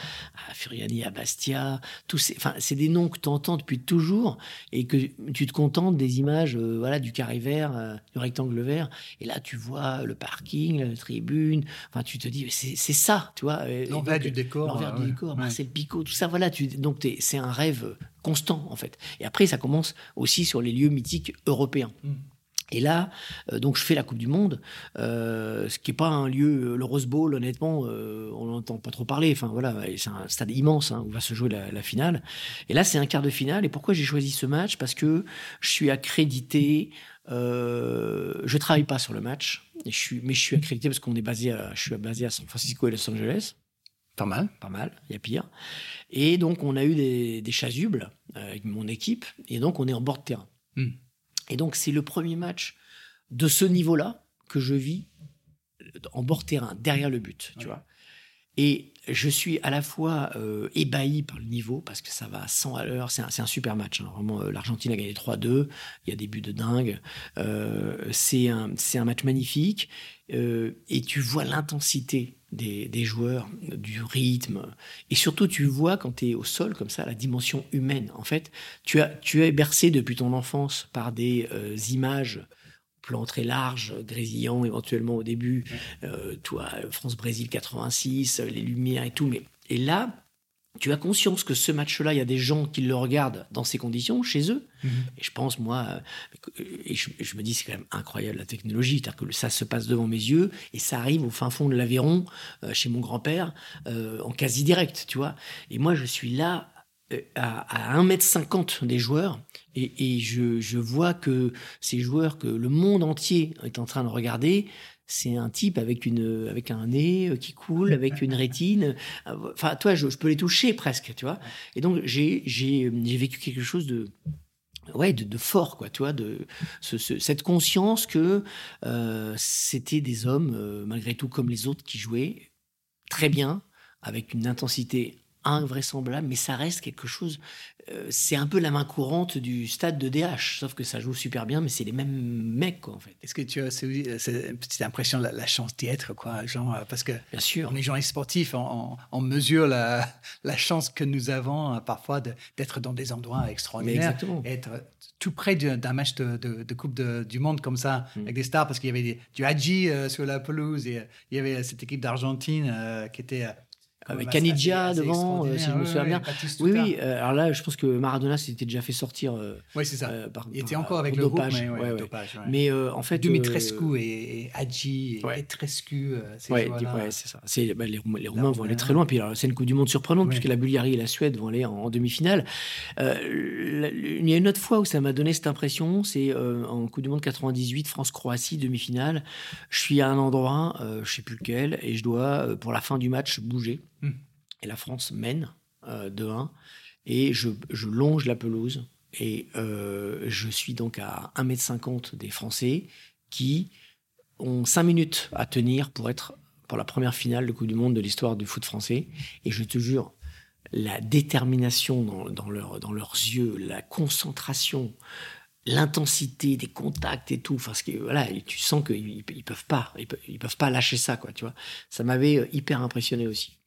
à Furiani à Bastia. Tous ces, enfin, c'est des noms que tu entends depuis toujours et que tu te contentes des images euh, voilà, du carré vert, euh, du rectangle vert. Et là, tu vois le parking, la tribune. Enfin, tu te dis, c'est c'est ça, tu vois. L'envers du décor. L'envers du décor, Ouais. Marcel Picot, tout ça, voilà. Tu, donc, t'es- c'est un rêve constant, en fait. Et après, ça commence aussi sur les lieux mythiques européens. Mm. Et là, euh, donc je fais la Coupe du Monde, euh, ce qui est pas un lieu, euh, le Rose Bowl, honnêtement, euh, on n'entend pas trop parler. Enfin voilà, c'est un stade immense hein, où va se jouer la, la finale. Et là, c'est un quart de finale. Et pourquoi j'ai choisi ce match? Parce que je suis accrédité. Euh, je travaille pas sur le match, et je suis, mais je suis accrédité parce qu'on est basé, à, je suis basé à San Francisco et Los Angeles Pas mal. pas mal, il y a pire. Et donc, on a eu des, des chasubles avec mon équipe, et donc on est en bord de terrain. Hmm. Et donc, c'est le premier match de ce niveau-là que je vis en bord terrain, derrière le but, tu vois. Et je suis à la fois euh, ébahi par le niveau, parce que ça va à 100 à l'heure. C'est un, super match. hein. Vraiment, euh, l'Argentine a gagné 3-2. Il y a des buts de dingue. Euh, c'est un, match magnifique. Euh, et tu vois l'intensité des, des joueurs, du rythme. Et surtout, tu vois quand tu es au sol, comme ça, la dimension humaine. En fait, tu, as, tu es bercé depuis ton enfance par des euh, images plan très large, grésillant éventuellement au début, euh, toi, France-Brésil 86, euh, les lumières et tout. Mais, et là, tu as conscience que ce match-là, il y a des gens qui le regardent dans ces conditions, chez eux. Mhm. Et je pense, moi, euh, et je, je me dis, c'est quand même incroyable la technologie, c'est-à-dire que ça se passe devant mes yeux et ça arrive au fin fond de l'Aveyron, euh, chez mon grand-père, euh, en quasi direct, tu vois. Et moi, je suis là à, à 1m50 des joueurs et, et je, je vois que ces joueurs que le monde entier est en train de regarder, c'est un type avec une avec un nez qui coule, avec une rétine. Enfin, toi, je, peux les toucher presque, tu vois. Et donc j'ai j'ai vécu quelque chose de ouais de, fort quoi, tu de ce, ce- cette conscience que euh, c'était des hommes euh, malgré tout comme les autres qui jouaient très bien avec une intensité invraisemblable, mais ça reste quelque chose. euh, c'est un peu la main courante du stade de DH, sauf que ça joue super bien, mais c'est les mêmes mecs, quoi, en fait. Est-ce que tu as c'est une petite impression la, la chance d'y être, quoi, genre, euh, parce que Bien sûr. on est journaliste sportif, on, mesure la, la chance que nous avons euh, parfois de- d'être dans des endroits Mais extraordinaires, exactement. être tout près d'un match de, de- de Coupe du Monde comme ça, Mm. avec des stars, parce qu'il y avait des- du Hadji euh, sur la pelouse, et euh, il y avait cette équipe d'Argentine euh, qui était... euh, avec Canidia devant, si je me souviens bien. Oui, oui. alors là, je pense que Maradona s'était déjà fait sortir. oui, c'est ça. il était encore avec le dopage. Groupe, mais, dopage, mais en fait, Dumitrescu et, Hadji et Trescu, ouais, c'est ça. Bah, les, les, Roumains vont aller très loin. Puis c'est une Coupe du Monde surprenante puisque la Bulgarie et la Suède vont aller en, demi-finale. il y a une autre fois où ça m'a donné cette impression, c'est en Coupe du Monde 98, France-Croatie, demi-finale. Je suis à un endroit, je sais plus lequel, et je dois, pour la fin du match, bouger. Hmm. Et la France mène euh, de 1. Et je, longe la pelouse. Et euh, je suis donc à 1m50 des Français qui ont 5 minutes à tenir pour être pour la première finale de Coupe du Monde de l'histoire du foot français. Et je te jure, la détermination dans, leur, dans leurs yeux, la concentration, l'intensité des contacts et tout, parce que voilà, tu sens qu'ils ils peuvent pas, ils peuvent pas lâcher ça, quoi, tu vois. Ça m'avait euh, hyper impressionné aussi.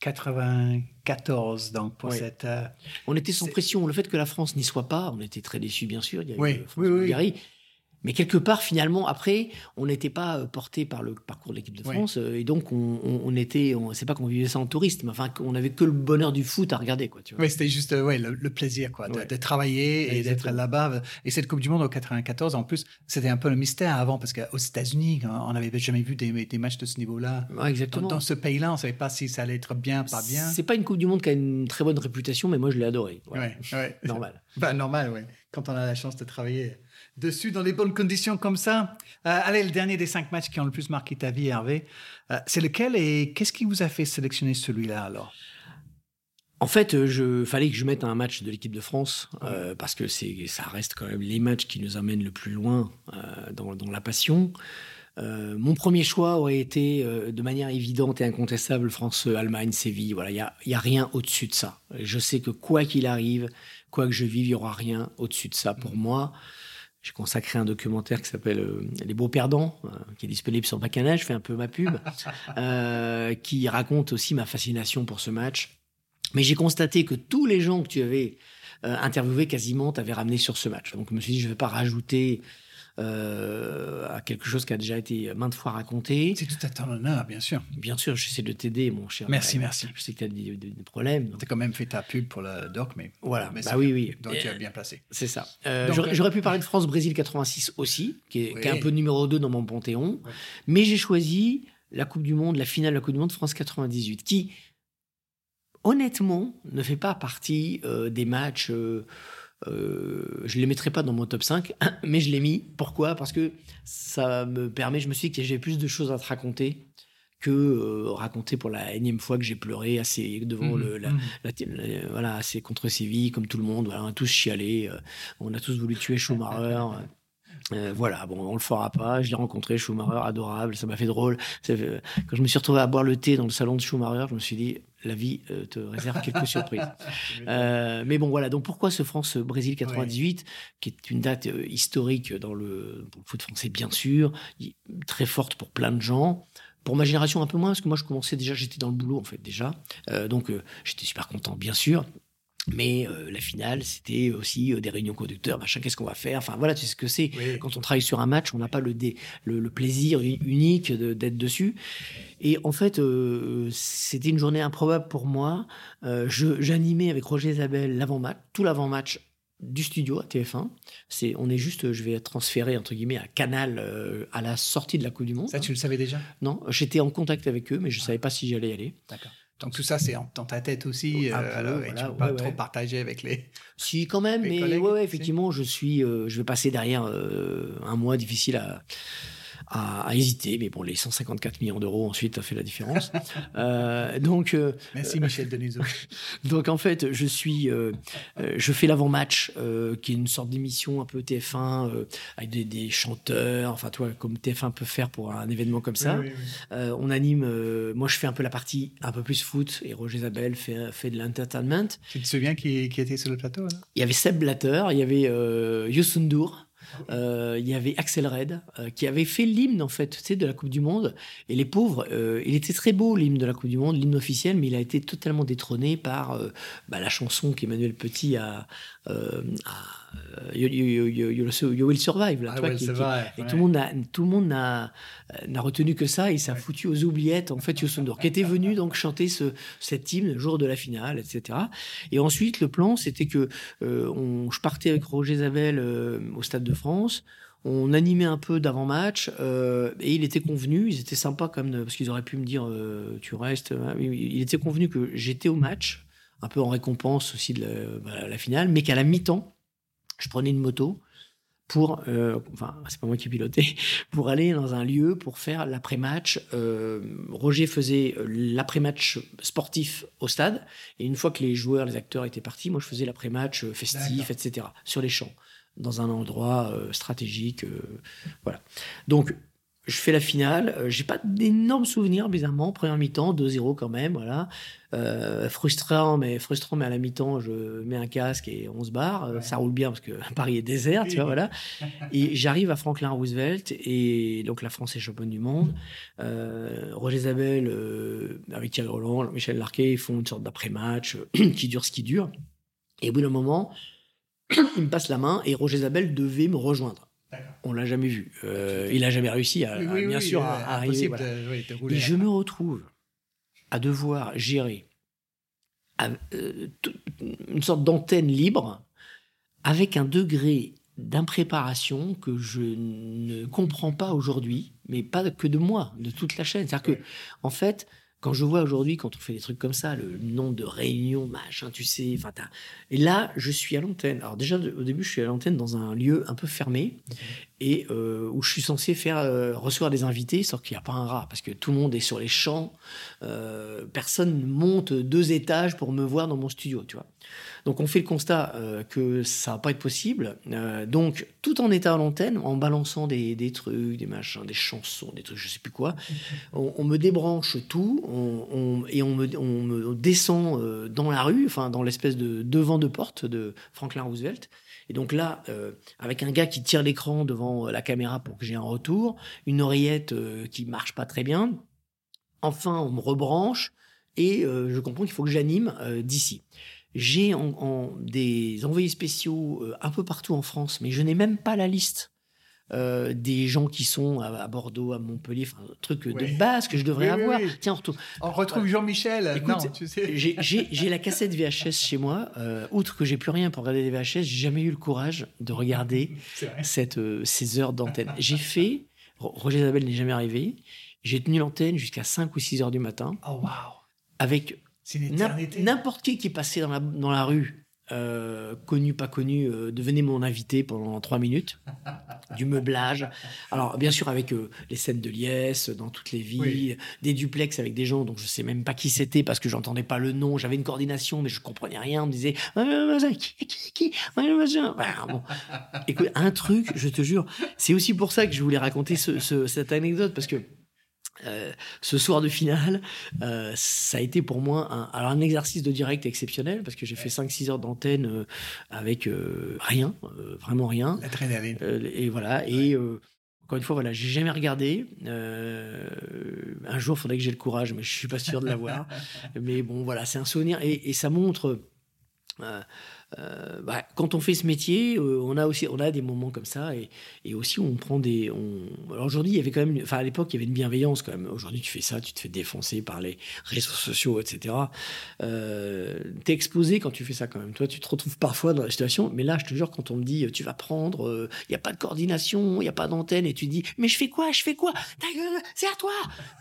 94, donc pour cette. Euh, on était sans pression. Le fait que la France n'y soit pas, on était très déçus, bien sûr. Il y a oui, oui, oui. Mais quelque part, finalement, après, on n'était pas euh, porté par le parcours de l'équipe de France. Euh, et donc, on, on, était, on, c'est pas qu'on vivait ça en touriste, mais enfin, on avait que le bonheur du foot à regarder, quoi. Tu vois. Oui, c'était juste ouais, le, plaisir, quoi, de, travailler et d'être là-bas. Et cette Coupe du Monde en 94, en plus, c'était un peu le mystère avant, parce qu'aux États-Unis, on n'avait jamais vu des, des, matchs de ce niveau-là. exactement. Dans, ce pays-là, on savait pas si ça allait être bien, pas bien. C'est pas une Coupe du Monde qui a une très bonne réputation, mais moi, je l'ai adoré. Ouais, ouais. Normal. bah, normal, oui. Quand on a la chance de travailler dessus dans les bonnes conditions comme ça. Euh, allez, le dernier des cinq matchs qui ont le plus marqué ta vie, Hervé, euh, c'est lequel et qu'est-ce qui vous a fait sélectionner celui-là alors? En fait, euh, je fallait que je mette un match de l'équipe de France parce que c'est, ça reste quand même les matchs qui nous amènent le plus loin dans, la passion. mon premier choix aurait été de manière évidente et incontestable France-Allemagne, Séville. Voilà, il y a, y a, rien au-dessus de ça. Je sais que quoi qu'il arrive, quoi que je vive, il y aura rien au-dessus de ça pour moi. J'ai consacré un documentaire qui s'appelle euh, Les beaux perdants, euh, qui est disponible sur Bacchanal, je fais un peu ma pub, euh, qui raconte aussi ma fascination pour ce match. Mais j'ai constaté que tous les gens que tu avais interviewés quasiment t'avaient ramené sur ce match. Donc je me suis dit, je ne vais pas rajouter euh, à quelque chose qui a déjà été maintes fois raconté. C'est tout à ton honneur, bien sûr. Bien sûr, j'essaie de t'aider, mon cher. Merci, merci. Je sais que tu as des, problèmes. Tu as quand même fait ta pub pour le doc, mais. Voilà, mais bah oui, oui. Donc tu as bien placé. C'est ça. Euh, j'aurais pu parler de France-Brésil 86 aussi, qui est, un peu numéro 2 dans mon panthéon. Mais j'ai choisi la Coupe du Monde, la finale de la Coupe du Monde France 98, qui, honnêtement, ne fait pas partie euh, des matchs. Euh, je ne les mettrai pas dans mon top 5, mais je l'ai mis. Pourquoi? Parce que ça me permet, je me suis dit que j'ai plus de choses à te raconter que euh, raconter pour la énième fois que j'ai pleuré assez devant mmh, le, la, mmh. voilà, assez contre Séville, comme tout le monde. Voilà, on a tous chialé, euh, on a tous voulu tuer Schumacher. voilà, bon, on le fera pas. Je l'ai rencontré, Schumacher, adorable, ça m'a fait drôle. Quand je me suis retrouvé à boire le thé dans le salon de Schumacher, je me suis dit, la vie euh, te réserve quelques surprises. Euh, mais bon, voilà. Donc, pourquoi ce France-Brésil 98, qui est une date euh, historique dans le, foot français, bien sûr, très forte pour plein de gens. Pour ma génération, un peu moins, parce que moi, je commençais déjà, j'étais dans le boulot, en fait, déjà. donc, j'étais super content, bien sûr. Mais euh, la finale, c'était aussi euh, des réunions conducteurs, machin, qu'est-ce qu'on va faire? Enfin voilà, tu sais ce que c'est. Quand on travaille sur un match, on n'a pas le, le, plaisir unique d'être dessus. Et en fait, euh, c'était une journée improbable pour moi. J'animais avec Roger Isabelle l'avant-match, tout l'avant-match du studio à TF1. C'est, on est juste, je vais être transféré entre guillemets à Canal à la sortie de la Coupe du Monde. Ça, tu le savais déjà? Non, j'étais en contact avec eux, mais je ne savais pas si j'allais y aller. D'accord. Donc tout ça, c'est dans ta tête aussi. Euh, et tu peux pas trop partager avec les. Si quand même, mais ouais, effectivement, je suis, euh, je vais passer derrière euh, un mois difficile à à, hésiter, mais bon, les 154 millions d'euros ensuite a fait la différence. euh, donc, euh, merci Michel Denisot. donc en fait, je suis, euh, je fais l'avant-match, qui est une sorte d'émission un peu TF1 avec des, des, chanteurs, enfin toi, comme TF1 peut faire pour un événement comme ça. on anime, moi je fais un peu la partie un peu plus foot et Roger Isabelle fait, fait de l'entertainment. Tu te souviens qui, qui était sur le plateau Il y avait Seb Blatter, il y avait Youssou N'Dour. Euh, il y avait Axel Red euh, qui avait fait l'hymne en fait, de la Coupe du Monde. Et les pauvres, euh, il était très beau l'hymne de la Coupe du Monde, l'hymne officiel, mais il a été totalement détrôné par bah, la chanson qu'Emmanuel Petit a- You, you- you- you- you Will Survive, là, tu vois, ouais, qui- c'est qui- vrai, et ouais. tout le monde n'a tout le monde n'a euh, retenu que ça et ça a foutu aux oubliettes en fait Youssou N'Dour qui était venu donc chanter ce cet hymne le jour de la finale etc et ensuite le plan c'était que euh, on, je partais avec Roger Zabel euh, au Stade de France on animait un peu d'avant-match euh, et il était convenu, ils étaient sympas comme parce qu'ils auraient pu me dire euh, tu restes. hein. Il était convenu que j'étais au match, un peu en récompense aussi de la, bah, la finale, mais qu'à la mi-temps, je prenais une moto pour, euh, enfin c'est pas moi qui pilotais, pour aller dans un lieu pour faire l'après-match. Euh, Roger faisait euh, l'après-match sportif au stade et une fois que les joueurs, les acteurs étaient partis, moi je faisais l'après-match euh, festif, etc. sur les champs dans un endroit euh, stratégique. voilà. Donc, je fais la finale. euh, J'ai pas d'énormes souvenirs, bizarrement. Première mi-temps, 2-0 quand même. Voilà. Euh, frustrant, mais frustrant, mais à la mi-temps, je mets un casque et on se barre. Euh, Ouais. Ça roule bien parce que Paris est désert, tu vois, voilà. Et j'arrive à Franklin Roosevelt et donc la France est championne du monde. Euh, Roger Zabel, euh, avec Thierry Roland, Michel Larquet font une sorte d'après-match qui dure ce qui dure. Et au bout d'un moment, il me passe la main et Roger Zabel devait me rejoindre. On l'a jamais vu. Euh, il a jamais réussi à, Oui, à, oui, bien oui, sûr euh, à, à arriver. voilà. de- rouler. Et je me retrouve à devoir gérer à- euh, une sorte d'antenne libre avec un degré d'impréparation que je ne comprends pas aujourd'hui, mais pas que de moi, de toute la chaîne. C'est-à-dire que, en fait, quand je vois aujourd'hui, quand on fait des trucs comme ça, le nombre de réunions, machin, tu sais, enfin, et là, je suis à l'antenne. Alors déjà, au début, je suis à l'antenne dans un lieu un peu fermé et euh, où je suis censé faire euh, recevoir des invités, sauf qu'il n'y a pas un rat, parce que tout le monde est sur les champs. euh, personne ne monte deux étages pour me voir dans mon studio, tu vois. Donc on fait le constat euh, que ça va pas être possible. Donc tout en étant à l'antenne, en balançant des, des trucs, des machins, des chansons, des trucs, je sais plus quoi, on, on me débranche tout et on me, descend euh, dans la rue, enfin dans l'espèce de devant de porte de Franklin Roosevelt. Et donc là, euh, avec un gars qui tire l'écran devant euh, la caméra pour que j'ai un retour, une oreillette euh, qui marche pas très bien. Enfin, on me rebranche et je comprends qu'il faut que j'anime d'ici. J'ai en, des envoyés spéciaux un peu partout en France, mais je n'ai même pas la liste euh, des gens qui sont à, à Bordeaux, à Montpellier, enfin, un truc de base que je devrais Oui, avoir. oui. Tiens, on retrouve Jean-Michel. Écoute, non, tu sais. J'ai- la cassette VHS chez moi. Euh, outre que j'ai plus rien pour regarder des VHS, j'ai jamais eu le courage de regarder cette, euh, ces heures d'antenne. J'ai fait, Ro- Roger Isabelle n'est jamais arrivé, j'ai tenu l'antenne jusqu'à 5 ou 6 heures du matin Oh, waouh. avec n'importe qui qui passait dans la, dans la rue, euh, connu, pas connu, euh, devenait mon invité pendant 3 minutes. Du meublage. Alors, bien sûr, avec euh, les scènes de liesse dans toutes les villes, Oui. des duplex avec des gens dont je sais même pas qui c'était parce que j'entendais pas le nom. J'avais une coordination, mais je comprenais rien. On me disait qui, qui, qui bon. Écoute, un truc, je te jure, c'est aussi pour ça que je voulais raconter ce- ce- cette anecdote parce que euh, ce soir de finale, euh, ça a été pour moi un, alors un exercice de direct exceptionnel parce que j'ai fait 5-6 heures d'antenne euh, avec rien, vraiment rien. L'adrénaline. Et voilà. Et encore une fois, voilà, j'ai jamais regardé. Un jour, il faudrait que j'ai le courage, mais je suis pas sûr de l'avoir. mais bon, voilà, c'est un souvenir et, et ça montre. Euh, bah, quand on fait ce métier, euh, on a aussi, on a des moments comme ça et, et aussi on prend des. On... Alors aujourd'hui, il y avait quand même, enfin à l'époque, il y avait une bienveillance quand même. Aujourd'hui, tu fais ça, tu te fais défoncer par les réseaux sociaux, etc. Euh, T'es exposé quand tu fais ça quand même. Toi, tu te retrouves parfois dans la situation. Mais là, je te jure, quand on me dit, euh, tu vas prendre, il n'y a pas de coordination, il n'y a pas d'antenne, et tu dis, mais je fais quoi Je fais quoi? Ta gueule, c'est à toi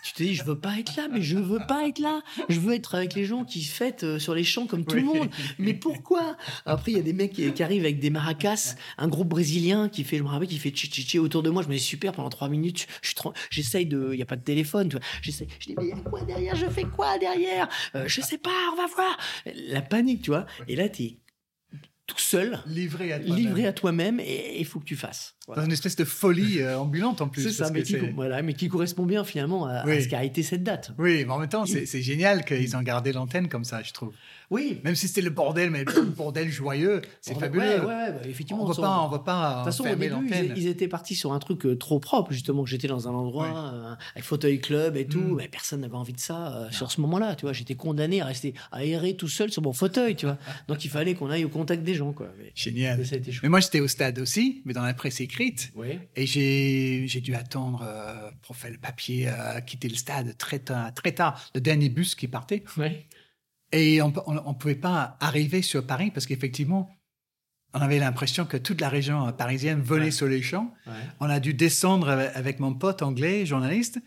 Tu te dis, je veux pas être là, mais je veux pas être là. Je veux être avec les gens qui fêtent sur les champs comme tout le monde. Mais pourquoi? Après, il y a des mecs qui, qui arrivent avec des maracas, un groupe brésilien qui fait, je me rappelle, qui fait tchi tchi tchi autour de moi. Je me dis, super, pendant trois minutes, je j'essaye de, il n'y a pas de téléphone, tu vois. J'essaye, je dis, mais il y a quoi derrière? Je fais quoi derrière? Euh, Je sais pas, on va voir. La panique, tu vois. Et là, tu es tout seul, Livré à toi. livré à toi-même, et il faut que tu fasses. Dans une espèce de folie euh, ambulante en plus. C'est ça, mais qui, voilà, mais qui, correspond bien finalement à, à ce qu'a été cette date. Oui, mais en même temps, c'est génial qu'ils ont gardé l'antenne comme ça, je trouve. Oui. Même si c'était le bordel, mais le bordel joyeux, c'est fabuleux. Ouais, ouais, bah, effectivement. On ne pas, on va pas. De toute façon, au début, ils, étaient partis sur un truc euh, trop propre, justement, que j'étais dans un endroit euh, avec fauteuil club et tout. Mm. Mais personne n'avait envie de ça euh, sur ce moment-là, tu vois. J'étais condamné à rester aéré tout seul sur mon fauteuil, tu vois. Donc il fallait qu'on aille au contact des gens, quoi. Mais, Génial. Mais, moi, j'étais au stade aussi, mais dans la presse écrite. Et j'ai dû attendre pour faire le papier, quitter le stade très tard, très tard. Le dernier bus qui partait. Et on ne pouvait pas arriver sur Paris parce qu'effectivement, on avait l'impression que toute la région parisienne volait sur les champs. On a dû descendre avec mon pote anglais, journaliste,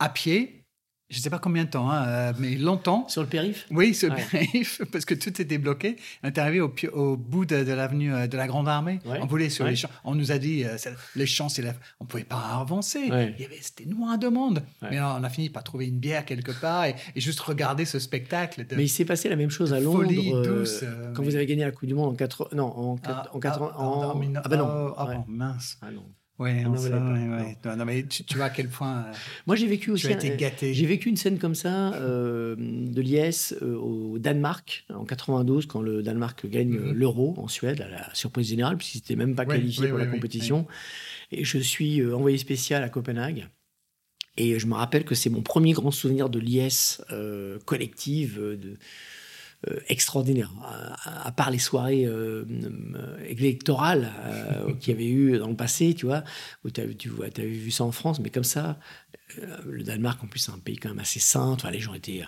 à pied je ne sais pas combien de temps, hein, euh, mais longtemps. Sur le périph' Oui, sur le périph', parce que tout était bloqué. On est arrivé au, au bout de, l'avenue euh, de la Grande Armée. On voulait sur les champs. On nous a dit, euh, les champs, on ne pouvait pas avancer. C'était noir de monde. Mais on a fini par trouver une bière quelque part et, juste regarder ce spectacle. mais il s'est passé la même chose à Londres. Douce, quand vous avez gagné la Coupe du Monde en 4 Non, en, ah, en, 4 ah, en, ah, ben non. Ah, bon, mince. Ah non. Ouais, non, non, mais tu, vois à quel point. Moi, j'ai vécu aussi. J'ai vécu une scène comme ça euh, de liesse euh, au Danemark en 92 quand le Danemark gagne mhm. l'Euro en Suède à la surprise générale puisqu'il n'était même pas qualifié pour la compétition. Et je suis euh, envoyé spécial à Copenhague. Et je me rappelle que c'est mon premier grand souvenir de liesse collective de euh, extraordinaire. À, part les soirées euh, euh, électorales qu'il y avait eu dans le passé, tu vois, où tu vois, avais vu ça en France, mais comme ça, le Danemark, en plus, c'est un pays quand même assez sain. les gens étaient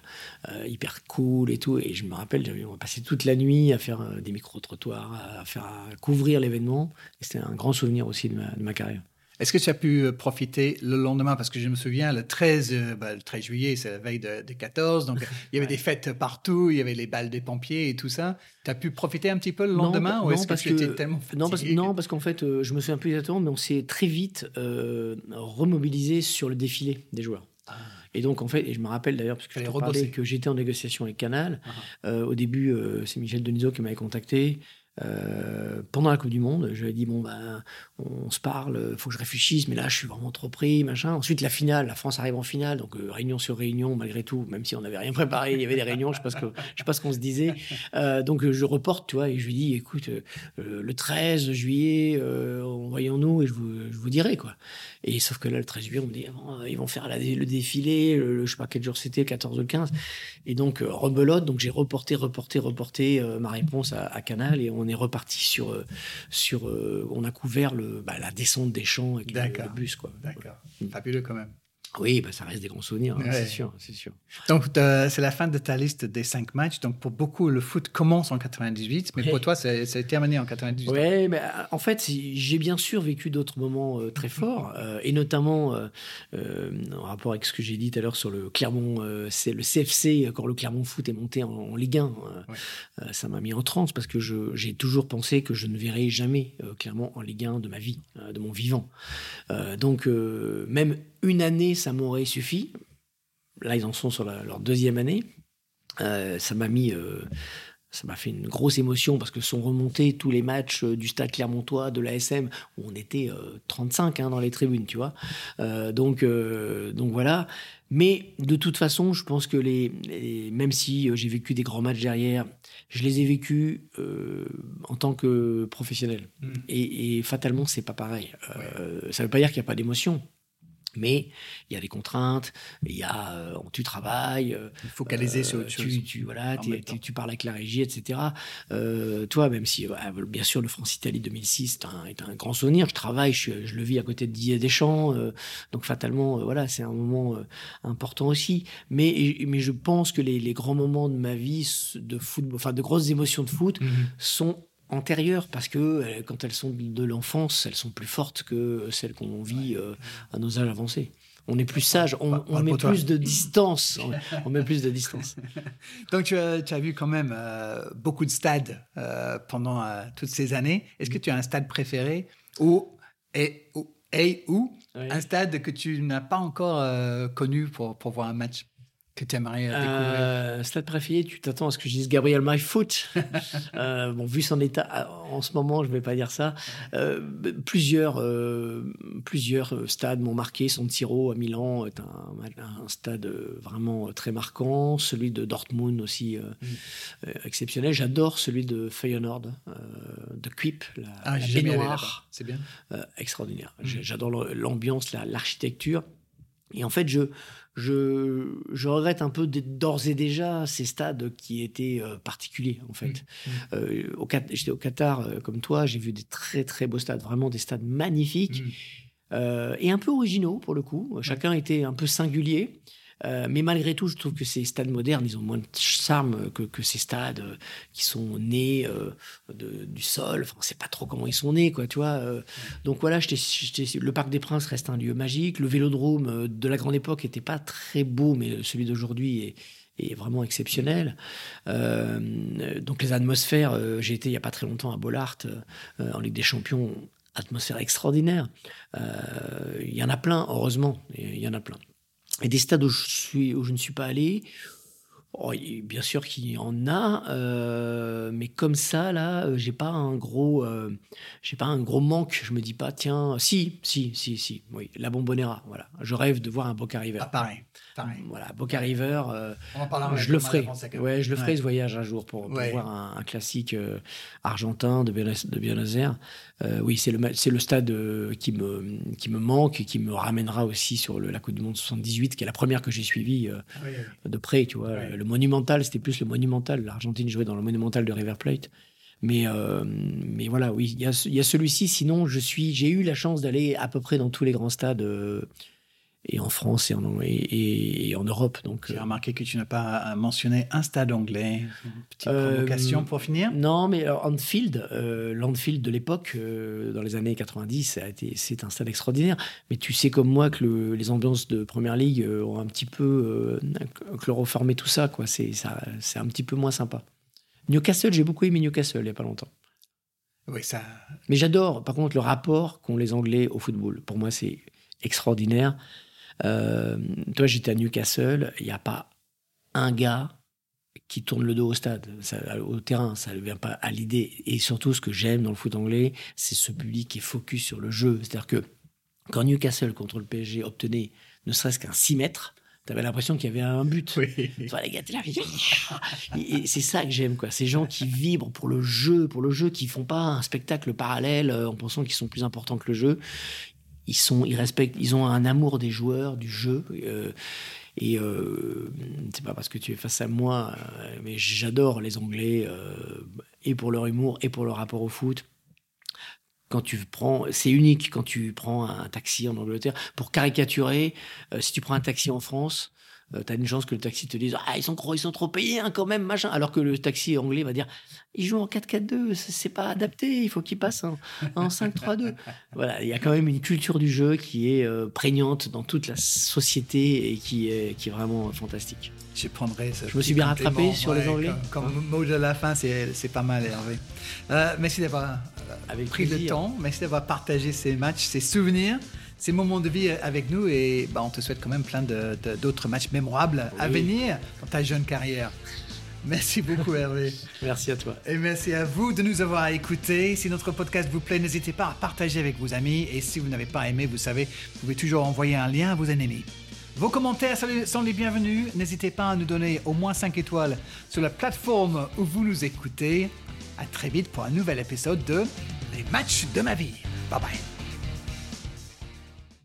hyper cool et tout. Et je me rappelle, on a passé toute la nuit à faire des micro-trottoirs, à, faire, à couvrir l'événement. C'était un grand souvenir aussi de ma carrière. Est-ce que tu as pu euh, profiter le lendemain? Parce que je me souviens, le 13, euh, bah, le 13 juillet, c'est la veille de, 14, donc il y avait des fêtes partout, il y avait les balles des pompiers et tout ça. Tu as pu profiter un petit peu le lendemain non, ou est-ce que, tu étais tellement non parce, non, parce qu'en fait, euh, je me souviens plus exactement, mais on s'est très vite remobilisé sur le défilé des joueurs. Ah. Et donc, en fait, et je me rappelle d'ailleurs, parce que je parlais que j'étais en négociation avec Canal. Ah. au début, c'est Michel Denisot qui m'avait contacté. Euh, pendant la Coupe du Monde, ai dit bon ben on se parle, faut que je réfléchisse, mais là je suis vraiment trop pris, machin. Ensuite la finale, la France arrive en finale, donc euh, réunion sur réunion malgré tout, même si on n'avait rien préparé, il y avait des réunions, je sais sais pas ce qu'on se disait. Euh, donc je reporte, tu vois, et je lui dis écoute le 13 juillet, voyons-nous et je vous, je vous dirai quoi. Et sauf que là le 13 juillet on me dit ah, ils vont faire le défilé, le, je sais pas quel jour c'était, 14 ou 15, et donc rebelote, donc j'ai reporté, reporté, reporté ma réponse à, à Canal et on on est reparti sur, euh, sur euh, on a couvert le, bah, la descente des champs avec le, bus. Quoi. D'accord. Fabuleux quand même. Oui, bah, ça reste des grands souvenirs, hein, c'est sûr, c'est sûr. Donc, c'est la fin de ta liste des cinq matchs. Donc, pour beaucoup, le foot commence en 98, mais pour toi, c'est terminé en 98. Oui, mais euh, en fait, j'ai bien sûr vécu d'autres moments euh, très forts, euh, et notamment en rapport avec ce que j'ai dit tout à l'heure sur le Clermont, c'est le CFC, quand le Clermont Foot est monté en, Ligue 1. ça m'a mis en transe parce que j'ai toujours pensé que je ne verrais jamais Clermont en Ligue 1 de ma vie, de mon vivant. donc, même une année, ça m'aurait suffi. Là, ils en sont sur leur deuxième année. Euh, ça m'a mis, euh, ça m'a fait une grosse émotion parce que sont remontés tous les matchs euh, du Stade Clermontois, de l'ASM, où on était 35 hein, dans les tribunes, tu vois. donc, donc voilà. Mais de toute façon, je pense que les, même si j'ai vécu des grands matchs derrière, je les ai vécus en tant que professionnel. Mmh. Et, et, fatalement, c'est pas pareil. Ça veut pas dire qu'il n'y a pas d'émotion. Mais il y a des contraintes, il y a, euh, tu travailles. Euh, Focaliser sur autre tu, tu, voilà, tu, parles avec la régie, etc. Euh, toi, même si, bien sûr, le France-Italie 2006 est un, grand souvenir, je travaille, je, le vis à côté de Didier Deschamps, donc fatalement, voilà, c'est un moment important aussi. Mais, mais je pense que les, grands moments de ma vie de football, enfin de grosses émotions de foot, mmh sont antérieures parce que euh, quand elles sont de l'enfance, elles sont plus fortes que celles qu'on vit euh, à nos âges avancés. On est plus sage, on, met plus de distance. On, met plus de distance. Donc, tu as, tu as, vu quand même euh, beaucoup de stades pendant toutes ces années. Est-ce que tu as un stade préféré ou, et, ou, et, ou un stade que tu n'as pas encore connu pour, pour voir un match? Que tu aimerais découvrir euh, Stade préféré, tu t'attends à ce que je dise Gabriel Myfoot. euh, bon, vu son état en ce moment, je ne vais pas dire ça. Euh, plusieurs, euh, plusieurs stades m'ont marqué. Son Tiro à Milan est un, un, stade vraiment très marquant. Celui de Dortmund aussi mm. exceptionnel. J'adore celui de Feyenoord, de Kuip, la, ah, la baignoire. C'est bien. extraordinaire. Mm. J'adore l'ambiance, l'architecture. Et en fait, je, je, je regrette un peu d'ores et déjà ces stades qui étaient euh, particuliers, en fait. Mmh, mmh. Euh, au, J'étais au Qatar, euh, comme toi, j'ai vu des très, très beaux stades, vraiment des stades magnifiques mmh. et un peu originaux, pour le coup. Chacun était un peu singulier. Euh, mais malgré tout, je trouve que ces stades modernes, ils ont moins de charme que, ces stades euh, qui sont nés euh, du sol. Enfin, on sait pas trop comment ils sont nés, quoi, tu vois. donc voilà, le Parc des Princes reste un lieu magique. Le Vélodrome de la grande époque était pas très beau, mais celui d'aujourd'hui est, est vraiment exceptionnel. donc les atmosphères, j'ai été il y a pas très longtemps à Bollard en Ligue des Champions, atmosphère extraordinaire. Il y en a plein, heureusement, il y en a plein. Et des stades où je, suis, où je ne suis pas allé, oh, bien sûr qu'il y en a, euh, mais comme ça, là, euh, j'ai pas un gros, euh, j'ai pas un gros manque. Je me dis pas, tiens, si, si, si, si, oui, la Bombonera, voilà. Je rêve de voir un Boca River. Ah, pareil. Voilà, Boca River, euh, je le ferai. Ouais, je le ferai ce voyage un jour pour, voir un, classique euh, argentin de, de Buenos euh, oui, c'est le, c'est le stade qui, me, qui me manque et qui me ramènera aussi sur le, la Coupe du Monde 78, qui est la première que j'ai suivie de près. Tu vois. Le Monumental, c'était plus le Monumental. L'Argentine jouait dans le Monumental de River Plate. Mais, mais voilà, oui, il y a, y a celui-ci. Sinon, je suis, j'ai eu la chance d'aller à peu près dans tous les grands stades et en France et en, et, en Europe. Donc, J'ai euh, remarqué que tu n'as pas mentionné un stade anglais. petite euh, provocation pour finir Non, mais Anfield, euh, l'Anfield de l'époque, dans les années 90, c'est un stade extraordinaire. Mais tu sais comme moi que les ambiances de Première Ligue ont un petit peu chloroformé tout ça. quoi. C'est un petit peu moins sympa. Newcastle, j'ai beaucoup aimé Newcastle il n'y a pas longtemps. Oui, ça. Mais j'adore, par contre, le rapport qu'ont les Anglais au football. Pour moi, c'est extraordinaire. Euh, toi, j'étais à Newcastle, il n'y a pas un gars qui tourne le dos au stade, au terrain, ça ne vient pas à l'idée. Et surtout, ce que j'aime dans le foot anglais, c'est ce public qui est focus sur le jeu. C'est-à-dire que quand Newcastle contre le PSG obtenait ne serait-ce qu'un 6 mètres, tu avais l'impression qu'il y avait un but. Oui. les gars, et c'est ça que j'aime, quoi. Ces gens qui vibrent pour le jeu, pour le jeu, qui font pas un spectacle parallèle euh, en pensant qu'ils sont plus importants que le jeu ils sont, ils respectent, ils ont un amour des joueurs, du jeu. Euh, et euh, c'est pas parce que tu es face à moi, euh, mais j'adore les Anglais euh, et pour leur humour et pour leur rapport au foot. Quand tu prends, c'est unique quand tu prends un taxi en Angleterre. Pour caricaturer, si tu prends un taxi en France, euh, tu as une chance que le taxi te dise ah ils sont ils sont trop payés hein, quand même machin. Alors que le taxi anglais va dire ils jouent en 4-4-2 c'est pas adapté il faut qu'ils passent en, en 5-3-2 voilà il y a quand même une culture du jeu qui est euh, prégnante dans toute la société et qui est qui est vraiment fantastique. Je prendrai je me suis bien rattrapé sur les anglais. comme, mot de la fin c'est pas mal Hervé. Euh, merci d'avoir pris le temps merci d'avoir partagé ces matchs ces souvenirs ces moments de vie avec nous et bah, on te souhaite quand même plein d'autres matchs mémorables à venir dans ta jeune carrière. Merci beaucoup Hervé. merci à toi. Et merci à vous de nous avoir écoutés. Si notre podcast vous plaît, n'hésitez pas à partager avec vos amis. Et si vous n'avez pas aimé, vous savez, vous pouvez toujours envoyer un lien à vos ennemis. Vos commentaires sont les bienvenus. N'hésitez pas à nous donner au moins 5 étoiles sur la plateforme où vous nous écoutez. À très vite pour un nouvel épisode de Les matchs de ma vie. Bye bye.